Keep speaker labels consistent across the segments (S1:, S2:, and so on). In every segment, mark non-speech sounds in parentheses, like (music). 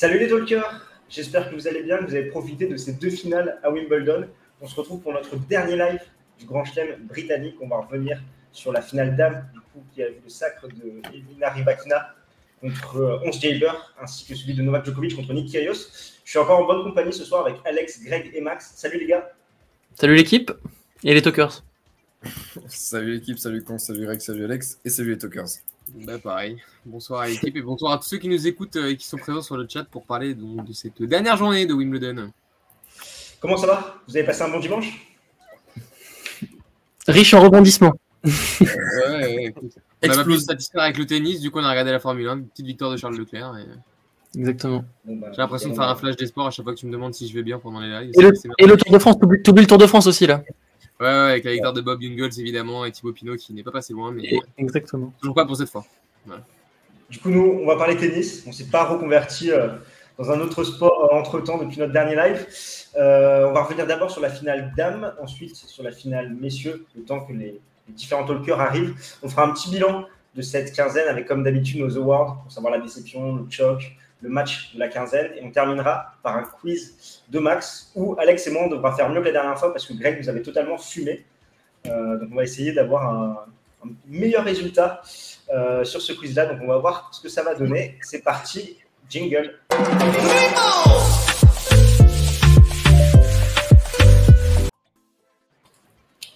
S1: Salut les talkers J'espère que vous allez bien, que vous avez profité de ces deux finales à Wimbledon. On se retrouve pour notre dernier live du Grand Chelem britannique. On va revenir sur la finale dame, du coup, qui a vu le sacre de Elina Rybakina contre 11 Jaber, ainsi que celui de Novak Djokovic contre Nick Kyrgios. Je suis encore en bonne compagnie ce soir avec Alex, Greg et Max. Salut les gars
S2: Salut l'équipe et les talkers (laughs)
S3: Salut l'équipe, salut Con, salut Greg, salut Alex et salut les talkers.
S4: Bah pareil. Bonsoir à l'équipe et bonsoir à tous ceux qui nous écoutent et qui sont présents sur le chat pour parler donc, de cette dernière journée de Wimbledon.
S1: Comment ça va? Vous avez passé un bon dimanche?
S2: Riche en rebondissements.
S4: ouais, ouais, écoute. On a se satisfaire avec le tennis, du coup on a regardé la Formule 1, une petite victoire de Charles Leclerc. Et...
S2: Exactement.
S1: Bah,
S4: J'ai l'impression de faire un flash des sports à chaque fois que tu me demandes si je vais bien pendant les lives.
S2: Et le, et le Tour de France, t'oublies le Tour de France aussi là.
S4: Ouais, ouais, avec la victoire de Bob Jungels évidemment et Thibaut Pinot qui n'est pas passé loin, mais
S2: Et- Exactement.
S4: toujours pas pour cette fois.
S1: Du coup, nous, on va parler tennis. On ne s'est pas reconverti euh, dans un autre sport entre temps depuis notre dernier live. Euh, on va revenir d'abord sur la finale dames, ensuite sur la finale messieurs, le temps que les, les différents talkers arrivent. On fera un petit bilan de cette quinzaine avec, comme d'habitude, nos awards pour savoir la déception, le choc, le match de la quinzaine. Et on terminera par un quiz de Max où Alex et moi, on devra faire mieux que la dernière fois parce que Greg nous avait totalement fumé. Euh, donc, on va essayer d'avoir un, meilleur résultat euh, sur ce quiz-là. Donc, on va voir ce que ça va donner. C'est parti, jingle.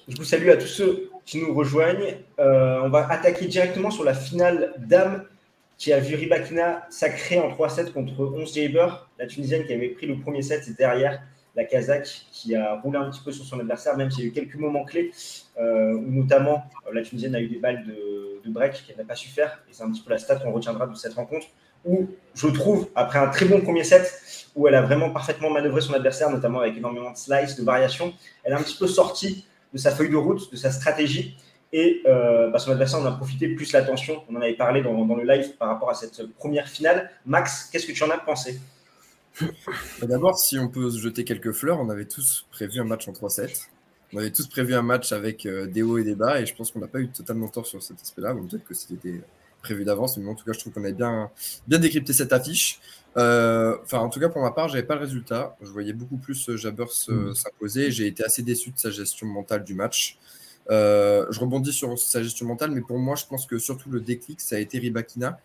S1: Je vous salue à tous ceux qui nous rejoignent. Euh, on va attaquer directement sur la finale dame qui a vu Rybakina sacrée en 3-7 contre 11 Jaber. La Tunisienne qui avait pris le premier set et derrière la Kazakh qui a roulé un petit peu sur son adversaire, même s'il y a eu quelques moments clés euh, où notamment euh, la Tunisienne a eu des balles de, de break qu'elle n'a pas su faire. Et c'est un petit peu la stat qu'on retiendra de cette rencontre où je trouve, après un très bon premier set, où elle a vraiment parfaitement manœuvré son adversaire, notamment avec énormément de slices, de variations, elle a un petit peu sorti de sa feuille de route, de sa stratégie. Et euh, bah, son adversaire en a profité plus l'attention. On en avait parlé dans, dans le live par rapport à cette première finale. Max, qu'est-ce que tu en as pensé?
S3: Bah, D'abord, si on peut se jeter quelques fleurs, on avait tous prévu un match en 3-7. On avait tous prévu un match avec euh, des hauts et des bas, et je pense qu'on n'a pas eu totalement tort sur cet aspect-là. Bon, Peut-être que c'était prévu d'avance, mais en tout cas, je trouve qu'on a bien, bien décrypté cette affiche. Euh, Enfin, en tout cas, pour ma part, j'avais pas le résultat. Je voyais beaucoup plus euh, Jabber
S2: Mhm.
S3: s'imposer. J'ai été assez déçu de sa gestion mentale du match. Euh, je rebondis sur sa gestion mentale, mais pour moi, je pense que surtout le déclic, ça a été Ribakina,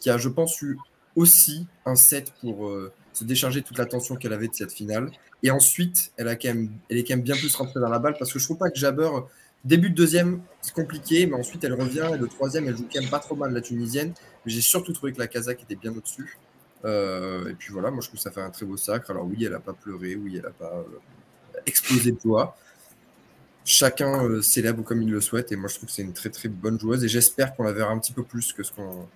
S3: qui a, je pense, eu aussi un set pour euh, se décharger toute la tension qu'elle avait de cette finale. Et ensuite, elle, est quand même bien plus rentrée dans la balle parce que je trouve pas que Jabber, début de deuxième, c'est compliqué, mais ensuite elle revient et le troisième, elle joue quand même pas trop mal la Tunisienne. Mais j'ai surtout trouvé que la Kazakh était bien au-dessus. Euh, et puis voilà, moi je trouve que ça fait un très beau sacre. Alors oui, elle a pas pleuré, oui, elle a pas explosé de joie. Chacun euh, célèbre comme il le souhaite et moi je trouve que c'est une très très bonne joueuse et j'espère qu'on la verra un petit peu plus que ce qu'on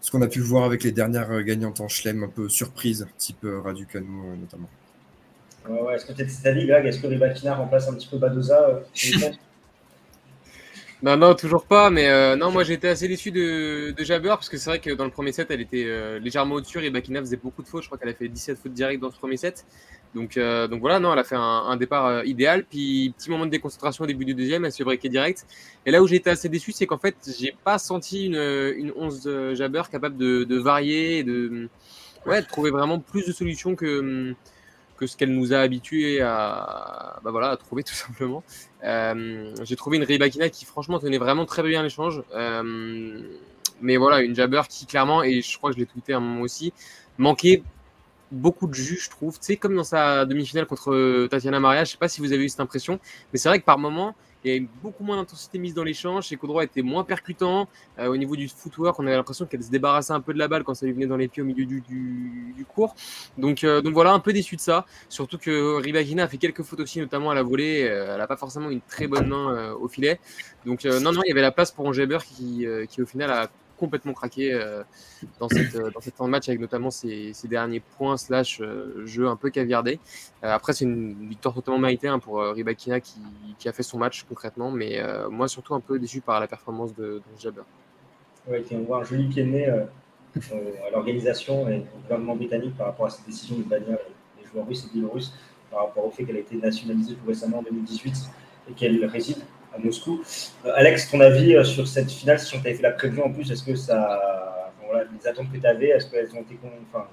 S3: ce qu'on a pu voir avec les dernières euh, gagnantes en chelem un peu surprise, type euh, Raducanu euh, notamment.
S1: Ouais, ouais, Est-ce que tu es de cet avis, Greg? Est-ce que Rybakina remplace un petit peu Badoza euh, (laughs)
S4: Non, non, toujours pas, mais euh, non, moi j'ai été assez déçu de, de Jabber parce que c'est vrai que dans le premier set elle était euh, légèrement au-dessus et Bakina faisait beaucoup de fautes. Je crois qu'elle a fait 17 fautes directes dans ce premier set. Donc, euh, donc voilà, non, elle a fait un, un départ euh, idéal. Puis petit moment de déconcentration au début du deuxième, elle se breaker direct. Et là où j'ai été assez déçu, c'est qu'en fait j'ai pas senti une, une 11 euh, Jabber capable de, de varier et de, ouais, de trouver vraiment plus de solutions que que ce qu'elle nous a habitués à, bah voilà, à trouver (laughs) tout simplement. Euh, j'ai trouvé une Rybakina qui franchement tenait vraiment très bien l'échange. Euh, mais voilà, une Jabber qui clairement, et je crois que je l'ai tweeté à un moment aussi, manquait beaucoup de jus, je trouve. Tu sais, comme dans sa demi-finale contre Tatiana Maria, je sais pas si vous avez eu cette impression, mais c'est vrai que par moment, il y avait beaucoup moins d'intensité mise dans l'échange. Ses coups droits étaient moins percutants. Euh, au niveau du footwork, on avait l'impression qu'elle se débarrassait un peu de la balle quand ça lui venait dans les pieds au milieu du, du, du cours. Donc, euh, donc voilà, un peu déçu de ça. Surtout que Rybakina a fait quelques fautes aussi, notamment à la volée. Euh, elle n'a pas forcément une très bonne main euh, au filet. Donc euh, non, non, il y avait la place pour Angeber qui, euh, qui au final a complètement craqué euh, dans cette euh, dans cette fin de match avec notamment ses, derniers points slash euh, jeu un peu caviardé. Après c'est une victoire totalement méritée hein, pour Rybakina qui, a fait son match concrètement, mais moi surtout un peu déçu par la performance de, de Jabber.
S1: Ouais, qui envoie un joli pied de nez à l'organisation et au gouvernement britannique par rapport à cette décision de bannir les joueurs russes et biélorusses par rapport au fait qu'elle a été nationalisée tout récemment en 2018 et qu'elle réside à Moscou. Euh, Alex, ton avis euh, sur cette finale, si on t'avait fait la prévue en plus, est-ce que ça, les attentes que tu avais, est-ce qu'elles ont été. Enfin,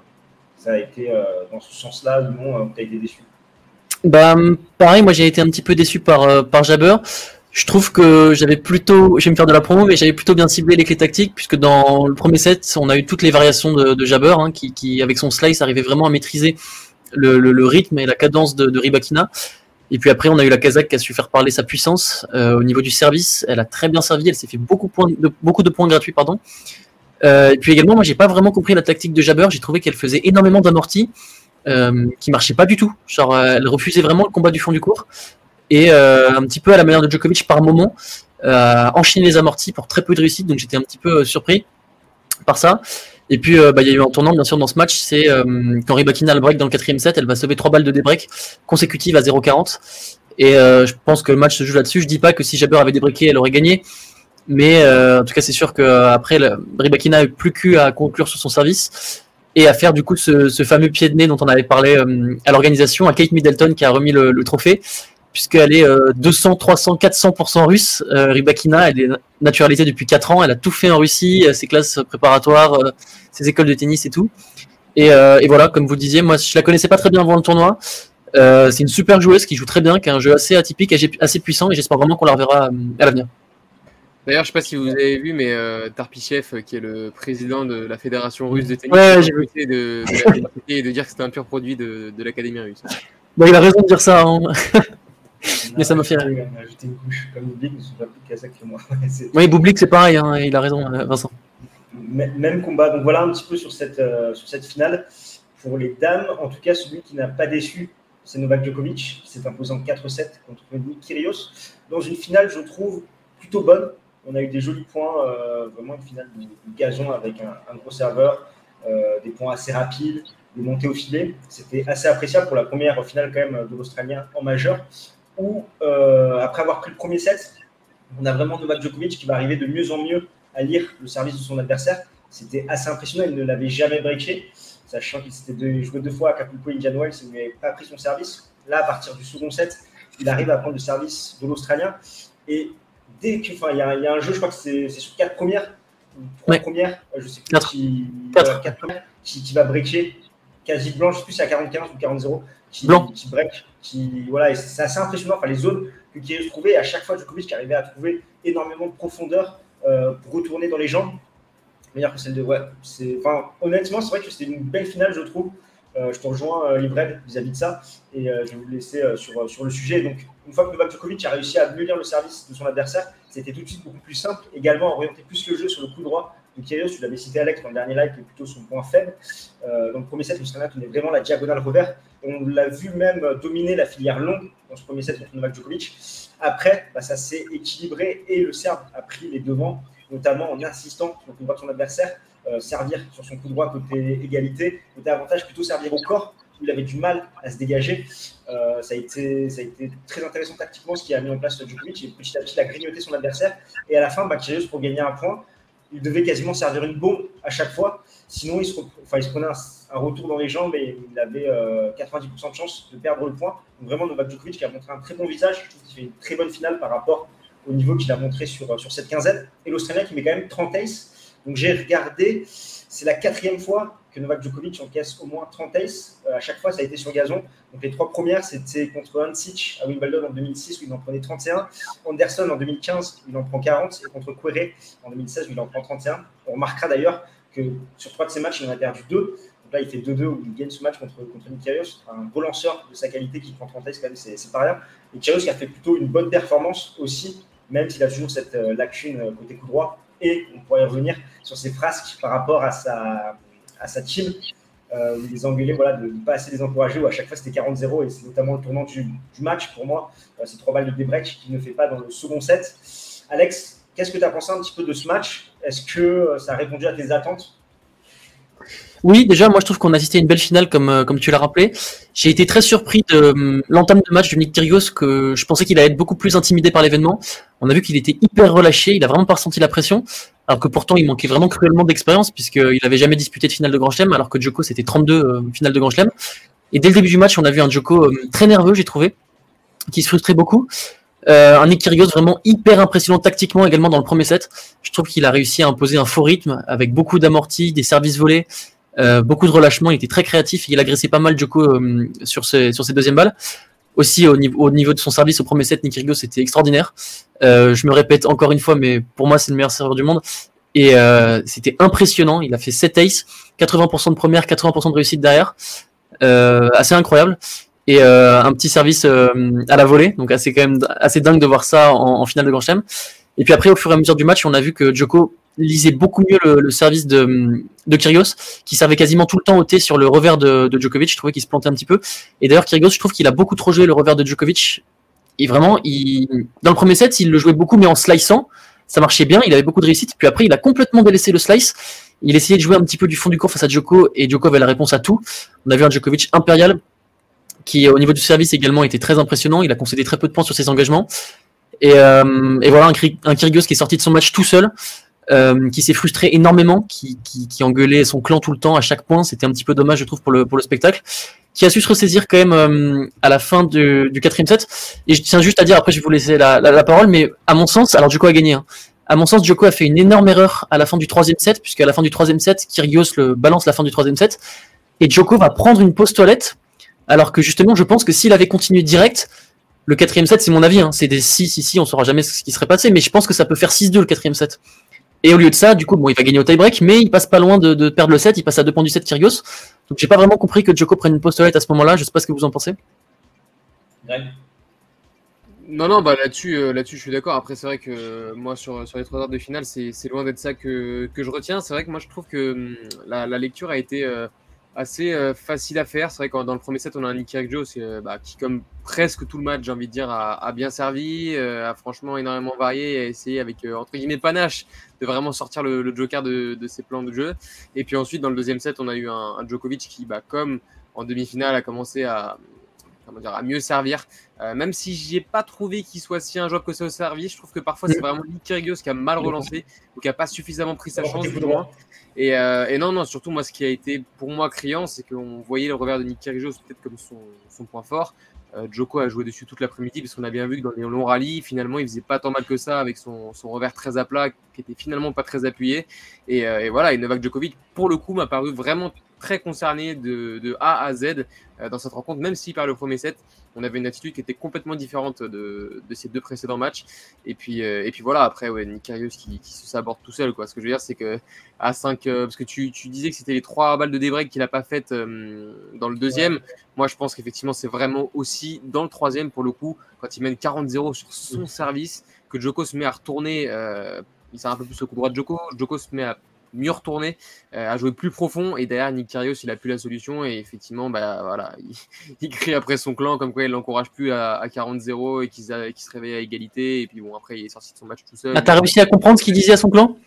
S1: ça a été dans ce sens-là ou non, tu été déçu?
S2: Bah, pareil, moi j'ai été un petit peu déçu par, par Jabber. Je trouve que j'avais plutôt, je vais me faire de la promo, mais j'avais plutôt bien ciblé les clés tactiques, puisque dans le premier set, on a eu toutes les variations de, Jabber, hein, qui, avec son slice, arrivait vraiment à maîtriser le, rythme et la cadence de, de, Ribakina. Et puis après, on a eu la Kazakh qui a su faire parler sa puissance euh, au niveau du service. Elle a très bien servi, elle s'est fait beaucoup, de, points gratuits, pardon. Euh, et puis également, moi, j'ai pas vraiment compris la tactique de Jabber. J'ai trouvé qu'elle faisait énormément d'amortis, euh, qui marchaient pas du tout. Genre, elle refusait vraiment le combat du fond du cours et euh, un petit peu à la manière de Djokovic par moment, euh, enchaîner les amortis pour très peu de réussite, donc j'étais un petit peu euh, surpris par ça. Et puis, bah, il y a eu un tournant, bien sûr, dans ce match, c'est euh, quand Rybakina le break dans le quatrième set, elle va sauver trois balles de débreak consécutives à 0,40. Et euh, je pense que le match se joue là-dessus. Je dis pas que si Jabber avait débreaké, elle aurait gagné. Mais euh, en tout cas, c'est sûr qu'après, Rybakina a eu plus qu'à conclure sur son service et à faire du coup ce, ce fameux pied de nez dont on avait parlé à l'organisation, à Kate Middleton qui a remis le, le trophée puisqu'elle est 200, 300, 400% russe. Euh, Rybakina, elle est naturalisée depuis 4 ans, elle a tout fait en Russie, euh, ses classes préparatoires, euh, ses écoles de tennis et tout. Et, euh, et, voilà, comme vous le disiez, moi je la connaissais pas très bien avant le tournoi. C'est une super joueuse qui joue très bien, qui a un jeu assez atypique, assez puissant, et j'espère vraiment qu'on la reverra à l'avenir.
S4: D'ailleurs, je sais pas si vous avez vu, mais Tarpichev, qui est le président de la fédération russe de tennis,
S2: ouais, j'ai vu.
S4: De, de, et de dire que c'était un pur produit de, de l'académie russe.
S2: Bah, il a raison de dire ça. Hein. (laughs) mais ça m'a fait rire.
S1: Ajouté une couche comme Bublik, ils sont pas plus kazakh que moi. (laughs)
S2: oui, Bublik, c'est pareil, hein, il a raison, Vincent.
S1: Même combat. Donc voilà un petit peu sur cette, euh, sur cette finale. Pour les dames, en tout cas, celui qui n'a pas déçu, c'est Novak Djokovic, qui s'est imposé en 4-7 contre Nick Kyrgios. Dans une finale, je trouve, plutôt bonne. On a eu des jolis points, euh, vraiment une finale de, de gazon avec un, un gros serveur, euh, des points assez rapides, des montées au filet. C'était assez appréciable pour la première finale quand même de l'Australien en majeur où, euh, après avoir pris le premier set, on a vraiment Novak Djokovic qui va arriver de mieux en mieux à lire le service de son adversaire. C'était assez impressionnant, il ne l'avait jamais breaké, sachant qu'il s'était joué deux fois à Capulco Indian Wells, il n'avait pas pris son service. Là, à partir du second set, il arrive à prendre le service de l'Australien. Et dès qu'il enfin, y, a, y a un jeu, je crois que c'est sur quatre premières, trois ouais. premières, je sais plus,
S2: quatre.
S1: Qui,
S2: quatre.
S1: Euh, quatre premières, qui, qui, va breaker quasi blanc, je sais plus si c'est à 45 ou 40-0, qui, qui break qui, voilà, c'est assez impressionnant. Enfin, les zones que Kyrgios trouvait, à chaque fois, Djokovic arrivait à trouver énormément de profondeur euh, pour retourner dans les jambes. Meilleure que celle de. Ouais, enfin, honnêtement, c'est vrai que c'était une belle finale, je trouve. Euh, je te rejoins, euh, Livred, vis-à-vis de ça. Et euh, je vais vous laisser sur, sur le sujet. Donc, une fois que Novak Djokovic a réussi à mieux lire le service de son adversaire, c'était tout de suite beaucoup plus simple. Également, orienter plus le jeu sur le coup droit de. Tu l'avais cité, Alex, dans le dernier live, qui est plutôt son point faible. Euh, dans le premier set, Luciana tenait vraiment la diagonale revers. On l'a vu même dominer la filière longue dans ce premier set contre Novak Djokovic. Après, bah, ça s'est équilibré et le Serbe a pris les devants, notamment en insistant le coup droit de son adversaire, euh, servir sur son coup droit côté égalité, côté avantage, plutôt servir au corps, où il avait du mal à se dégager. Euh, ça, a été, ça a été très intéressant tactiquement ce qui a mis en place Djokovic. Et petit à petit, il a grignoté son adversaire. Et à la fin, bah, pour gagner un point, il devait quasiment servir une bombe à chaque fois. Sinon, il se, enfin, il se prenait un, retour dans les jambes et il avait euh, 90% de chance de perdre le point. Donc vraiment, Novak Djokovic qui a montré un très bon visage. Je trouve qu'il fait une très bonne finale par rapport au niveau qu'il a montré sur, sur cette quinzaine. Et l'Australien qui met quand même 30 aces. Donc j'ai regardé, c'est la quatrième fois Novak Djokovic encaisse au moins 30 aces. Euh, à chaque fois, ça a été sur gazon. Donc les trois premières, c'était contre Hancic à Wimbledon en 2006 où il en prenait 31, Anderson en 2015 où il en prend 40 et contre Querrey en 2016 où il en prend 31. On remarquera d'ailleurs que sur trois de ces matchs, il en a perdu deux. Donc là, il fait 2-2 où il gagne ce match contre, contre. Un gros lanceur de sa qualité qui prend 30 aces, quand même, c'est pas rien. Et Kyrgios qui a fait plutôt une bonne performance aussi, même s'il a toujours cette euh, lacune euh, côté coup droit. Et on pourrait revenir sur ses frasques par rapport à sa, à sa team. Euh, les Anglais, voilà, de ne pas assez les encourager, où à chaque fois c'était 40-0, et c'est notamment le tournant du, match pour moi. Euh, ces trois balles de débreak qui ne fait pas dans le second set. Alex, qu'est-ce que tu as pensé un petit peu de ce match? Est-ce que ça a répondu à tes attentes?
S2: Oui, déjà, moi je trouve qu'on a assisté à une belle finale, comme, euh, tu l'as rappelé. J'ai été très surpris de euh, l'entame de match de Nick Kyrgios, que je pensais qu'il allait être beaucoup plus intimidé par l'événement. On a vu qu'il était hyper relâché, il a vraiment pas ressenti la pression, alors que pourtant il manquait vraiment cruellement d'expérience, puisqu'il avait jamais disputé de finale de Grand Chelem, alors que Djoko c'était 32 euh, finales de Grand Chelem. Et dès le début du match, on a vu un Djoko euh, très nerveux, j'ai trouvé, qui se frustrait beaucoup. Euh, un Nick Kyrgios vraiment hyper impressionnant tactiquement également dans le premier set. Je trouve qu'il a réussi à imposer un faux rythme avec beaucoup d'amortis, des services volés, euh, beaucoup de relâchement. Il était très créatif. Il agressait pas mal Joko euh, sur, ses, sur ses deuxièmes balles. Aussi au niveau, au niveau de son service au premier set, Nick Kyrgios était extraordinaire. Euh, je me répète encore une fois, mais pour moi c'est le meilleur serveur du monde. Et euh, c'était impressionnant. Il a fait 7 aces, 80% de première, 80% de réussite derrière. Assez incroyable et euh, un petit service euh, à la volée. Donc assez quand même assez dingue de voir ça en, en, finale de Grand Chelem. Et puis après, au fur et à mesure du match, on a vu que Djoko lisait beaucoup mieux le, le service de, de Kyrgios, qui servait quasiment tout le temps au thé sur le revers de, de Djokovic. Je trouvais qu'il se plantait un petit peu. Et d'ailleurs, Kyrgios, je trouve qu'il a beaucoup trop joué le revers de Djokovic. Et vraiment, il, dans le premier set, il le jouait beaucoup, mais en sliceant. Ça marchait bien, il avait beaucoup de réussite. Puis après, il a complètement délaissé le slice. Il essayait de jouer un petit peu du fond du court face à Djoko, et Djoko avait la réponse à tout. On a vu un Djokovic impérial, qui au niveau du service également était très impressionnant. Il a concédé très peu de points sur ses engagements. Et, euh, et voilà un, un, Kyrgios qui est sorti de son match tout seul, euh, qui s'est frustré énormément, qui, qui, qui, engueulait son clan tout le temps à chaque point. C'était un petit peu dommage, je trouve, pour le, pour le spectacle. Qui a su se ressaisir quand même euh, à la fin du, du quatrième set. Et je tiens juste à dire, après je vais vous laisser la, la, parole, mais à mon sens, alors Djoko a gagné. Hein. À mon sens, Djoko a fait une énorme erreur à la fin du troisième set, puisqu'à la fin du troisième set, Kyrgios le balance la fin du troisième set, et Djoko va prendre une pause toilette alors que justement, je pense que s'il avait continué direct, le quatrième set, c'est mon avis, hein, c'est des 6 ici, on saura jamais ce qui serait passé, mais je pense que ça peut faire 6-2 le quatrième set. Et au lieu de ça, du coup, bon, il va gagner au tie-break, mais il passe pas loin de, de, perdre le set, il passe à 2 points du set Kyrgios. Donc j'ai pas vraiment compris que Djoko prenne une postulette à ce moment-là, je sais pas ce que vous en pensez.
S4: Ouais. Non, non, bah là-dessus, euh, là-dessus, je suis d'accord. Après, c'est vrai que euh, moi, sur, sur les trois heures de finale, c'est, c'est loin d'être ça que, que je retiens. C'est vrai que moi, je trouve que hum, la, la lecture a été euh, assez euh, facile à faire. C'est vrai que dans le premier set, on a un Nick Kyrgios euh, bah, qui, comme presque tout le match, j'ai envie de dire, a, bien servi, euh, a franchement énormément varié et a essayé avec, entre guillemets, panache de vraiment sortir le, le joker de, de, ses plans de jeu. Et puis ensuite, dans le deuxième set, on a eu un, un Djokovic qui, bah, comme en demi-finale, a commencé à, comment dire, à mieux servir. Euh, même si j'ai pas trouvé qu'il soit si un joueur que ça au service, je trouve que parfois c'est vraiment Nick Kyrgios qui a mal relancé ou qui a pas suffisamment pris sa chance. Et, euh, et, non, non, surtout moi, ce qui a été pour moi criant, c'est qu'on voyait le revers de Nick Kyrgios peut-être comme son, son, point fort. Euh, Joko a joué dessus toute l'après-midi parce qu'on a bien vu que dans les longs rallyes, finalement, il faisait pas tant mal que ça avec son, son revers très à plat qui était finalement pas très appuyé. Et, euh, et voilà, et Novak Djokovic, pour le coup, m'a paru vraiment très concerné de, de, A à Z euh, dans cette rencontre, même si par le premier set, on avait une attitude qui était complètement différente de, de ces deux précédents matchs. Et puis, euh, et puis voilà, après, ouais, qui, qui se saborde tout seul. Quoi. Ce que je veux dire, c'est que à 5, euh, parce que tu, tu, disais que c'était les trois balles de débreak qu'il n'a pas faites dans le deuxième. Ouais. Moi, je pense qu'effectivement, c'est vraiment aussi dans le troisième, pour le coup, quand il mène 40-0 sur son service, que Joko se met à retourner. il sert un peu plus au coup droit de Joko. Joko se met à mieux retourner, euh, à jouer plus profond. Et derrière, Nick Kyrgios, il a plus la solution. Et effectivement, bah, voilà, (laughs) il, il crie après son clan comme quoi il l'encourage plus à, à 40-0 et qu'il qu se réveille à égalité. Et puis bon, après, il est sorti de son match tout seul.
S2: Ah, t'as réussi à comprendre ce qu'il disait à son clan?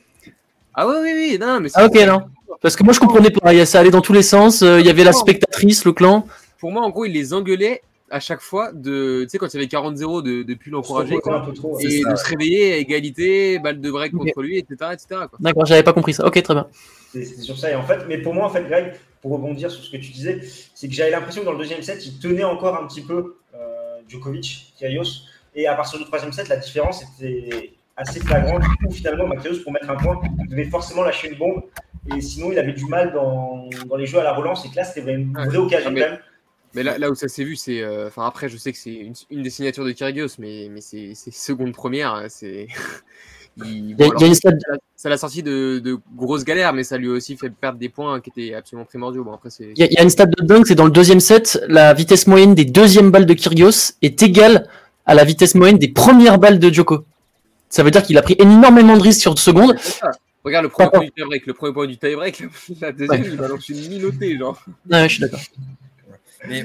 S4: Ah oui, oui, oui. Non, mais
S2: ah, ok, non. Parce que moi, je comprenais pas. Ça allait dans tous les sens. Euh, il y avait la spectatrice, le clan.
S4: Pour moi, en gros, il les engueulait à chaque fois de, tu sais, quand il y avait 40-0 de, de plus l'encourager et de se réveiller à égalité, balle de break okay. contre lui, etc. etc.
S2: D'accord, j'avais pas compris ça. Ok, très bien.
S1: C'est sur ça. Et en fait, mais pour moi, en fait, Greg, pour rebondir sur ce que tu disais, c'est que j'avais l'impression que dans le deuxième set, il tenait encore un petit peu euh, Djokovic, Kyrgios. Et à partir du troisième set, la différence était assez flagrante. Du coup, finalement, Kyrgios, pour mettre un point, il devait forcément lâcher une bombe. Et sinon, il avait du mal dans, dans les jeux à la relance. Et que là, c'était une vraie occasion quand même.
S4: Mais là, là où ça s'est vu, c'est. Enfin, euh, après, je sais que c'est une, une, des signatures de Kyrgios, mais, mais c'est seconde première. Hein, c'est. (laughs) Il, bon, alors, ça, ça l'a sorti de, de, grosses galères, mais ça lui a aussi fait perdre des points qui étaient absolument primordiaux. Bon, après,
S2: il, y a, il y a une stat de dingue, c'est dans le deuxième set, la vitesse moyenne des deuxièmes balles de Kyrgios est égale à la vitesse moyenne des premières balles de Djoko. Ça veut dire qu'il a pris énormément de risques sur deux secondes.
S4: Regarde le premier point du tie-break, le (laughs) premier point du tie-break, la deuxième, ouais. il balance une minotée, genre.
S2: Ouais, je suis d'accord.
S3: Mais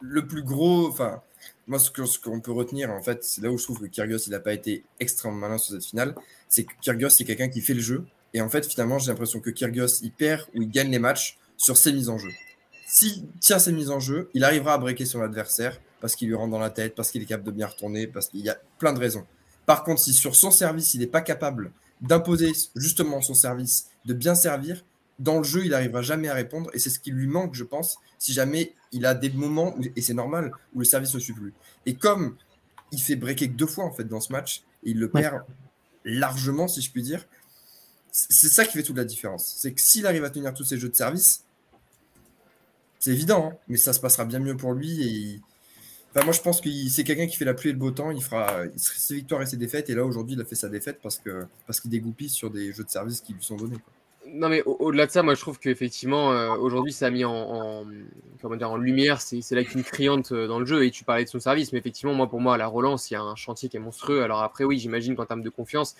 S3: le, plus gros, enfin, moi, ce qu'on peut retenir, en fait, c'est là où je trouve que Kyrgios, il n'a pas été extrêmement malin sur cette finale, c'est que Kyrgios, c'est quelqu'un qui fait le jeu. Et en fait, finalement, j'ai l'impression que Kyrgios, il perd ou il gagne les matchs sur ses mises en jeu. S'il tient ses mises en jeu, il arrivera à breaker son adversaire parce qu'il lui rentre dans la tête, parce qu'il est capable de bien retourner, parce qu'il y a plein de raisons. Par contre, si sur son service, il n'est pas capable d'imposer justement son service, de bien servir, dans le jeu, il n'arrivera jamais à répondre. Et c'est ce qui lui manque, je pense, si jamais il a des moments, où, et c'est normal, où le service ne suit plus. Et comme il fait breaker que deux fois en fait dans ce match et il le perd largement, si je puis dire. C'est ça qui fait toute la différence. C'est que s'il arrive à tenir tous ses jeux de service, c'est évident, hein, mais ça se passera bien mieux pour lui. Et enfin, moi, je pense que c'est quelqu'un qui fait la pluie et le beau temps. Il fera ses victoires et ses défaites. Et là, aujourd'hui, il a fait sa défaite parce qu'il parce qu'il dégoupille sur des jeux de service qui lui sont donnés.
S4: Non, mais au-delà de ça, moi je trouve qu'effectivement, euh, aujourd'hui, ça a mis en, comment dire, en lumière c'est là qu'une criante euh, dans le jeu. Et tu parlais de son service, mais effectivement, moi pour moi, à la relance, il y a un chantier qui est monstrueux. Alors après, oui, j'imagine qu'en termes de confiance,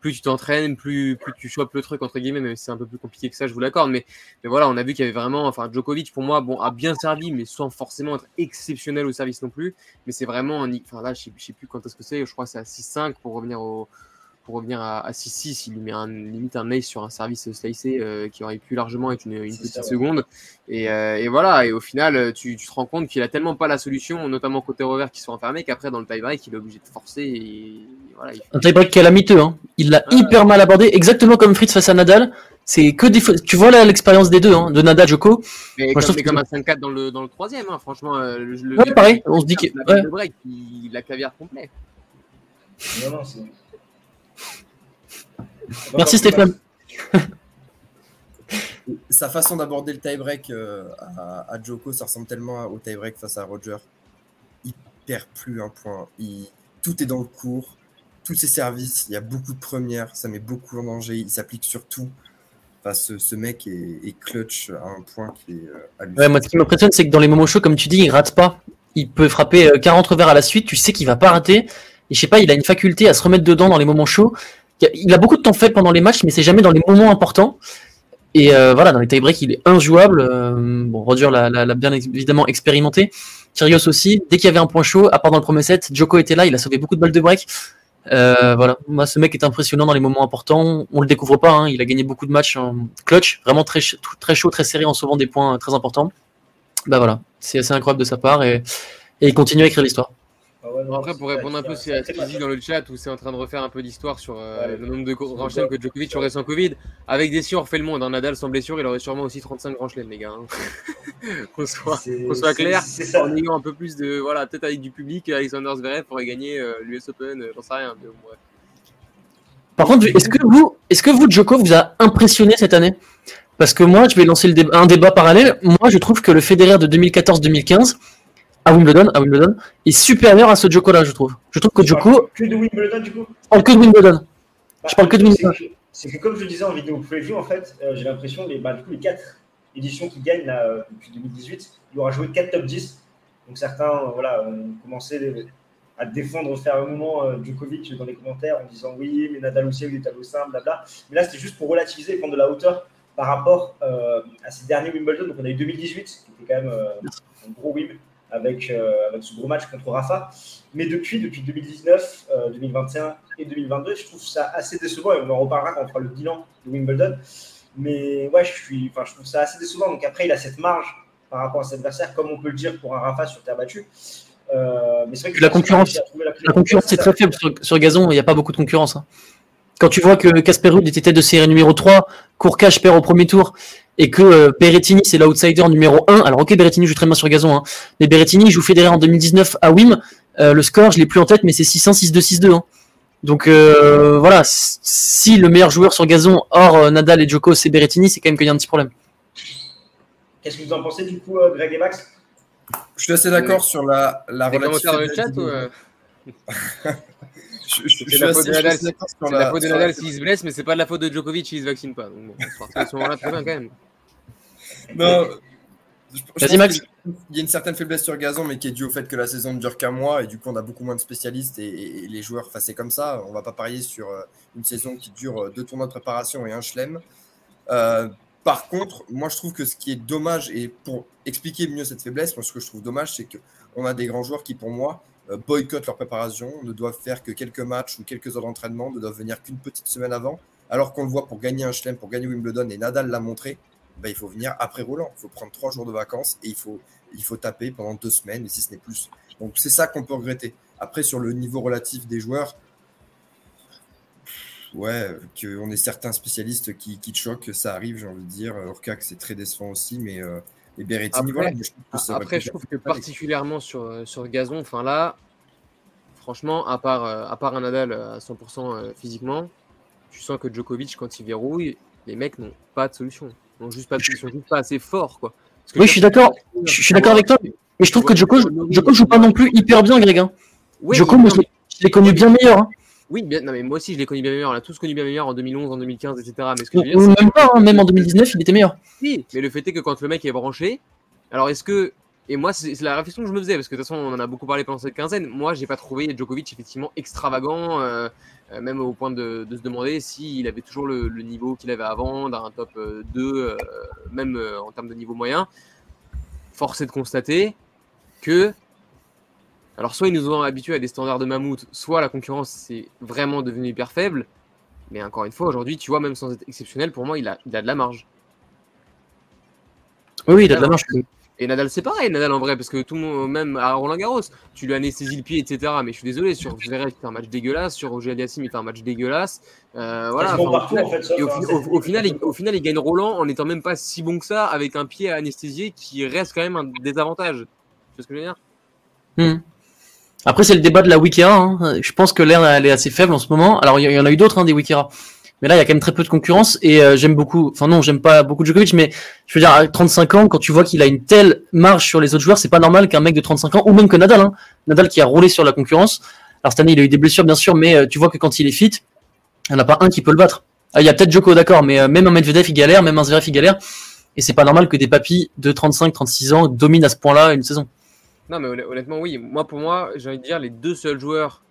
S4: plus tu t'entraînes, plus, plus tu chopes le truc, entre guillemets, mais c'est un peu plus compliqué que ça, je vous l'accorde. Mais, mais voilà, on a vu qu'il y avait vraiment, enfin, Djokovic, pour moi, bon, a bien servi, mais sans forcément être exceptionnel au service non plus. Mais c'est vraiment. Enfin là, je sais, sais plus quand est-ce que c'est, je crois que c'est à 6-5 pour revenir au pour revenir à, à 6-6, il lui met un, limite un ace sur un service slicé euh, qui aurait pu largement être une, petite seconde. Et, euh, et, voilà, et au final, tu, tu te rends compte qu'il a tellement pas la solution, notamment côté revers qui sont enfermés, qu'après dans le tie-break, il est obligé de forcer. Et,
S2: voilà, Un tie-break qui a la miteux, hein. il l'a hyper mal abordé, exactement comme Fritz face à Nadal. C'est que des Tu vois là l'expérience des deux, hein, de Nadal, Joko.
S4: Mais Moi, comme, je comme un 5-4 dans le, dans le troisième, hein, franchement. Euh, le,
S2: ouais, pareil, on se dit qu'il.
S4: Ouais. break, il, a caviar complet.
S2: Non, non, Merci Stéphane.
S3: Sa façon d'aborder le tie-break euh, à, Joko, ça ressemble tellement au tie-break face à Roger. Il perd plus un point. Il... Tout est dans le cours. Tous ses services, il y a beaucoup de premières. Ça met beaucoup en danger. Il s'applique sur tout. Enfin, ce, mec est, clutch à un point qui est
S2: euh, ouais, moi, ce qui m'impressionne, c'est que dans les moments chauds, comme tu dis, il rate pas. Il peut frapper 40 euh, revers à la suite. Tu sais qu'il va pas rater. Et je sais pas, il a une faculté à se remettre dedans dans les moments chauds il a beaucoup de temps fait pendant les matchs, mais c'est jamais dans les moments importants. Et euh, voilà, dans les tie-breaks, il est injouable. Euh, bon, Roger l'a bien évidemment expérimenté. Kyrgios aussi. Dès qu'il y avait un point chaud, à part dans le premier set, Joko était là, il a sauvé beaucoup de balles de break. Euh, voilà, moi ce mec est impressionnant dans les moments importants. On le découvre pas, hein. il a gagné beaucoup de matchs en clutch, vraiment très, très chaud, très serré en sauvant des points très importants. Bah voilà, c'est assez incroyable de sa part et il continue à écrire l'histoire.
S4: Après, pour répondre un peu à ce qu'il dit dans le chat, où c'est en train de refaire un peu d'histoire sur euh, le nombre de grands chelems que Djokovic aurait sans Covid, avec des on refait le monde. Un hein. Nadal sans blessure, il aurait sûrement aussi 35 grands chelems, les gars. Hein. (laughs) Qu'on soit, soit, clair, en ayant un peu plus de. Voilà, peut-être avec du public, Alexander Zverev pourrait gagner euh, l'US Open, euh, j'en sais rien.
S2: Par contre, est-ce que vous, est-ce que vous, Djoko, vous a impressionné cette année? Parce que moi, je vais lancer le un débat parallèle. Moi, je trouve que le Federer de 2014-2015 à Wimbledon, à Wimbledon est supérieur à ce Joko là, je trouve. Je trouve que Joko.
S1: Que de Wimbledon du coup
S2: Je parle que de Wimbledon. je parle que de Wimbledon.
S1: C'est que, comme je le disais en vidéo preview, en fait, euh, j'ai l'impression que les, bah, les quatre éditions qui gagnent là, euh, depuis 2018, il aura joué 4 top 10. Donc certains euh, voilà, ont commencé à défendre fermement Djokovic dans les commentaires en disant oui, mais Nadal aussi a eu des tableaux simples, blabla. Mais là, c'était juste pour relativiser et prendre de la hauteur par rapport à ces derniers Wimbledon. Donc on a eu 2018, qui était quand même un gros Wimbledon avec, euh, avec ce gros match contre Rafa. Mais depuis, depuis 2019, 2021 euh, et 2022, je trouve ça assez décevant et on en reparlera quand on fera le bilan de Wimbledon. Mais ouais, je, suis, je trouve ça assez décevant. Donc après, il a cette marge par rapport à cet adversaire, comme on peut le dire pour un Rafa sur terre battue.
S2: Euh, mais c'est vrai que la concurrence, la, concurrence est très faible sur, gazon. Il n'y a pas beaucoup de concurrence. Hein. Quand tu vois que Casper Ruud était tête de série numéro 3, Courcache perd au premier tour et que euh, Berrettini c'est l'outsider numéro 1. Alors ok Berrettini joue très bien sur gazon, hein. mais Berrettini joue Federer en 2019 à Wim. Euh, le score je l'ai plus en tête mais c'est 6-1, 6-2, 6-2. Donc euh, voilà, si le meilleur joueur sur gazon hors Nadal et Djoko c'est Berrettini, c'est quand même qu'il y a un petit problème.
S1: Qu'est-ce que vous en pensez du coup Greg et Max?
S3: Je suis assez d'accord sur la,
S4: dans le chat ou (laughs) c'est la, faute de Nadal, la faute de Nadal s'il se blesse, mais c'est pas de la faute de Djokovic s'il se vaccine pas. Donc bon, à ce moment-là, très bien quand même.
S3: Non, je, Max. Il y a une certaine faiblesse sur gazon, mais qui est due au fait que la saison ne dure qu'un mois et du coup on a beaucoup moins de spécialistes et, les joueurs, enfin c'est comme ça. On va pas parier sur euh, une saison qui dure euh, deux tournois de préparation et un chelem. Euh, par contre, moi je trouve que ce qui est dommage et pour expliquer mieux cette faiblesse, moi ce que je trouve dommage, c'est que on a des grands joueurs qui pour moi boycottent leur préparation, ne doivent faire que quelques matchs ou quelques heures d'entraînement, ne doivent venir qu'une petite semaine avant, alors qu'on le voit pour gagner un chelem, pour gagner Wimbledon, et Nadal l'a montré, ben, il faut venir après Roland. Il faut prendre trois jours de vacances et il faut, il faut taper pendant deux semaines, et si ce n'est plus. Donc c'est ça qu'on peut regretter. Après, sur le niveau relatif des joueurs, ouais, qu'on ait certains spécialistes qui, qui te choquent, ça arrive, j'ai envie de dire. Orcac, c'est très décevant aussi, mais euh, et Berrettini,
S4: après, voilà. Je après, je trouve que particulièrement sur, sur gazon, enfin là, franchement, à part, euh, à part un Nadal à 100% euh, physiquement, tu sens que Djokovic, quand il verrouille, les mecs n'ont pas de solution. Ils n'ont juste pas solution, juste pas assez forts. Quoi.
S2: oui, je suis d'accord. Je suis d'accord avec toi. Mais je trouve que Djoko, Djoko joue pas non plus hyper bien, Greg. Hein. Djoko, je l'ai connu bien meilleur. Hein.
S4: Oui, bien, non, mais moi aussi je l'ai connu bien meilleur. On l'a tous connu bien meilleur en 2011, en 2015, etc. Mais ce
S2: que Ou même pas, hein, même en 2019, il était meilleur.
S4: Oui, mais le fait est que quand le mec est branché, alors est-ce que et moi, c'est la réflexion que je me faisais, parce que de toute façon, on en a beaucoup parlé pendant cette quinzaine. Moi, j'ai pas trouvé Djokovic effectivement extravagant, euh, euh, même au point de, se demander s'il avait toujours le, niveau qu'il avait avant, d'un top 2, euh, même en termes de niveau moyen. Force est de constater que. Alors, soit ils nous ont habitués à des standards de mammouth, soit la concurrence c'est vraiment devenu hyper faible. Mais encore une fois, aujourd'hui, tu vois, même sans être exceptionnel, pour moi, il a, il a de la marge.
S2: Oui, il a de la marge.
S4: Et Nadal, c'est pareil, Nadal en vrai, parce que tout le monde, même à Roland Garros, tu lui anesthésies le pied, etc. Mais je suis désolé, sur Zverev, il fait un match dégueulasse, sur Roger Aliassim, il fait un match dégueulasse. Euh, voilà. au, final, il, au final, il gagne Roland en n'étant même pas si bon que ça, avec un pied anesthésié qui reste quand même un désavantage. Tu vois ce que je veux dire?
S2: Hmm. Après, c'est le débat de la Wikira. Hein. Je pense que l'air elle est assez faible en ce moment. Alors, il y, en a eu d'autres, hein, des Wikira. Mais là, il y a quand même très peu de concurrence et euh, j'aime beaucoup. Enfin non, j'aime pas beaucoup Djokovic, mais je veux dire, à 35 ans, quand tu vois qu'il a une telle marge sur les autres joueurs, c'est pas normal qu'un mec de 35 ans, ou même que Nadal, hein, Nadal qui a roulé sur la concurrence. Alors cette année, il a eu des blessures bien sûr, mais euh, tu vois que quand il est fit, il n'y en a pas un qui peut le battre. Ah, il y a peut-être Djoko, d'accord, mais euh, même un Medvedev il galère, même un Zverev il galère, et c'est pas normal que des papis de 35-36 ans dominent à ce point-là une saison.
S4: Non, mais honnêtement, oui. Moi, pour moi, j'ai envie de dire les deux seuls joueurs,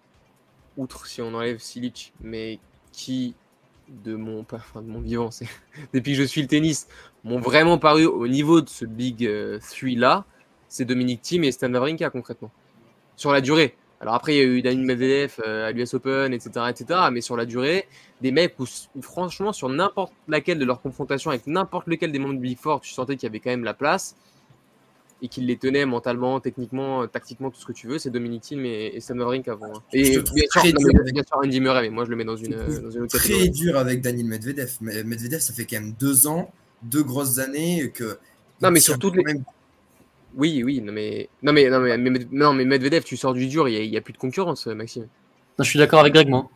S4: outre si on enlève Silic, mais qui de mon, vivant, (laughs) depuis que je suis le tennis, m'ont vraiment paru au niveau de ce Big 3 euh, là, c'est Dominique Thiem et Stan Wawrinka concrètement. Sur la durée. Alors après, il y a eu Daniel Medvedev euh, à l'US Open, etc., etc. Mais sur la durée, des mecs où, franchement, sur n'importe laquelle de leur confrontation avec n'importe lequel des membres du Big Four, tu sentais qu'il y avait quand même la place et qu'il les tenait mentalement, techniquement, euh, tactiquement, tout ce que tu veux, c'est Dominic Thiem et, et Sam avant. Hein. Et bien sûr, bien sûr, Andy Murray, mais moi je le mets dans une, dans une
S3: autre Très dur avec Daniel Medvedev. Medvedev, ça fait quand même deux ans, deux grosses années que.
S4: Non, mais surtout. Les... Oui, oui, non mais... Non, mais, non, mais, non, mais Medvedev, tu sors du dur, il n'y a, plus de concurrence, Maxime.
S2: Non, je suis d'accord avec Greg, moi.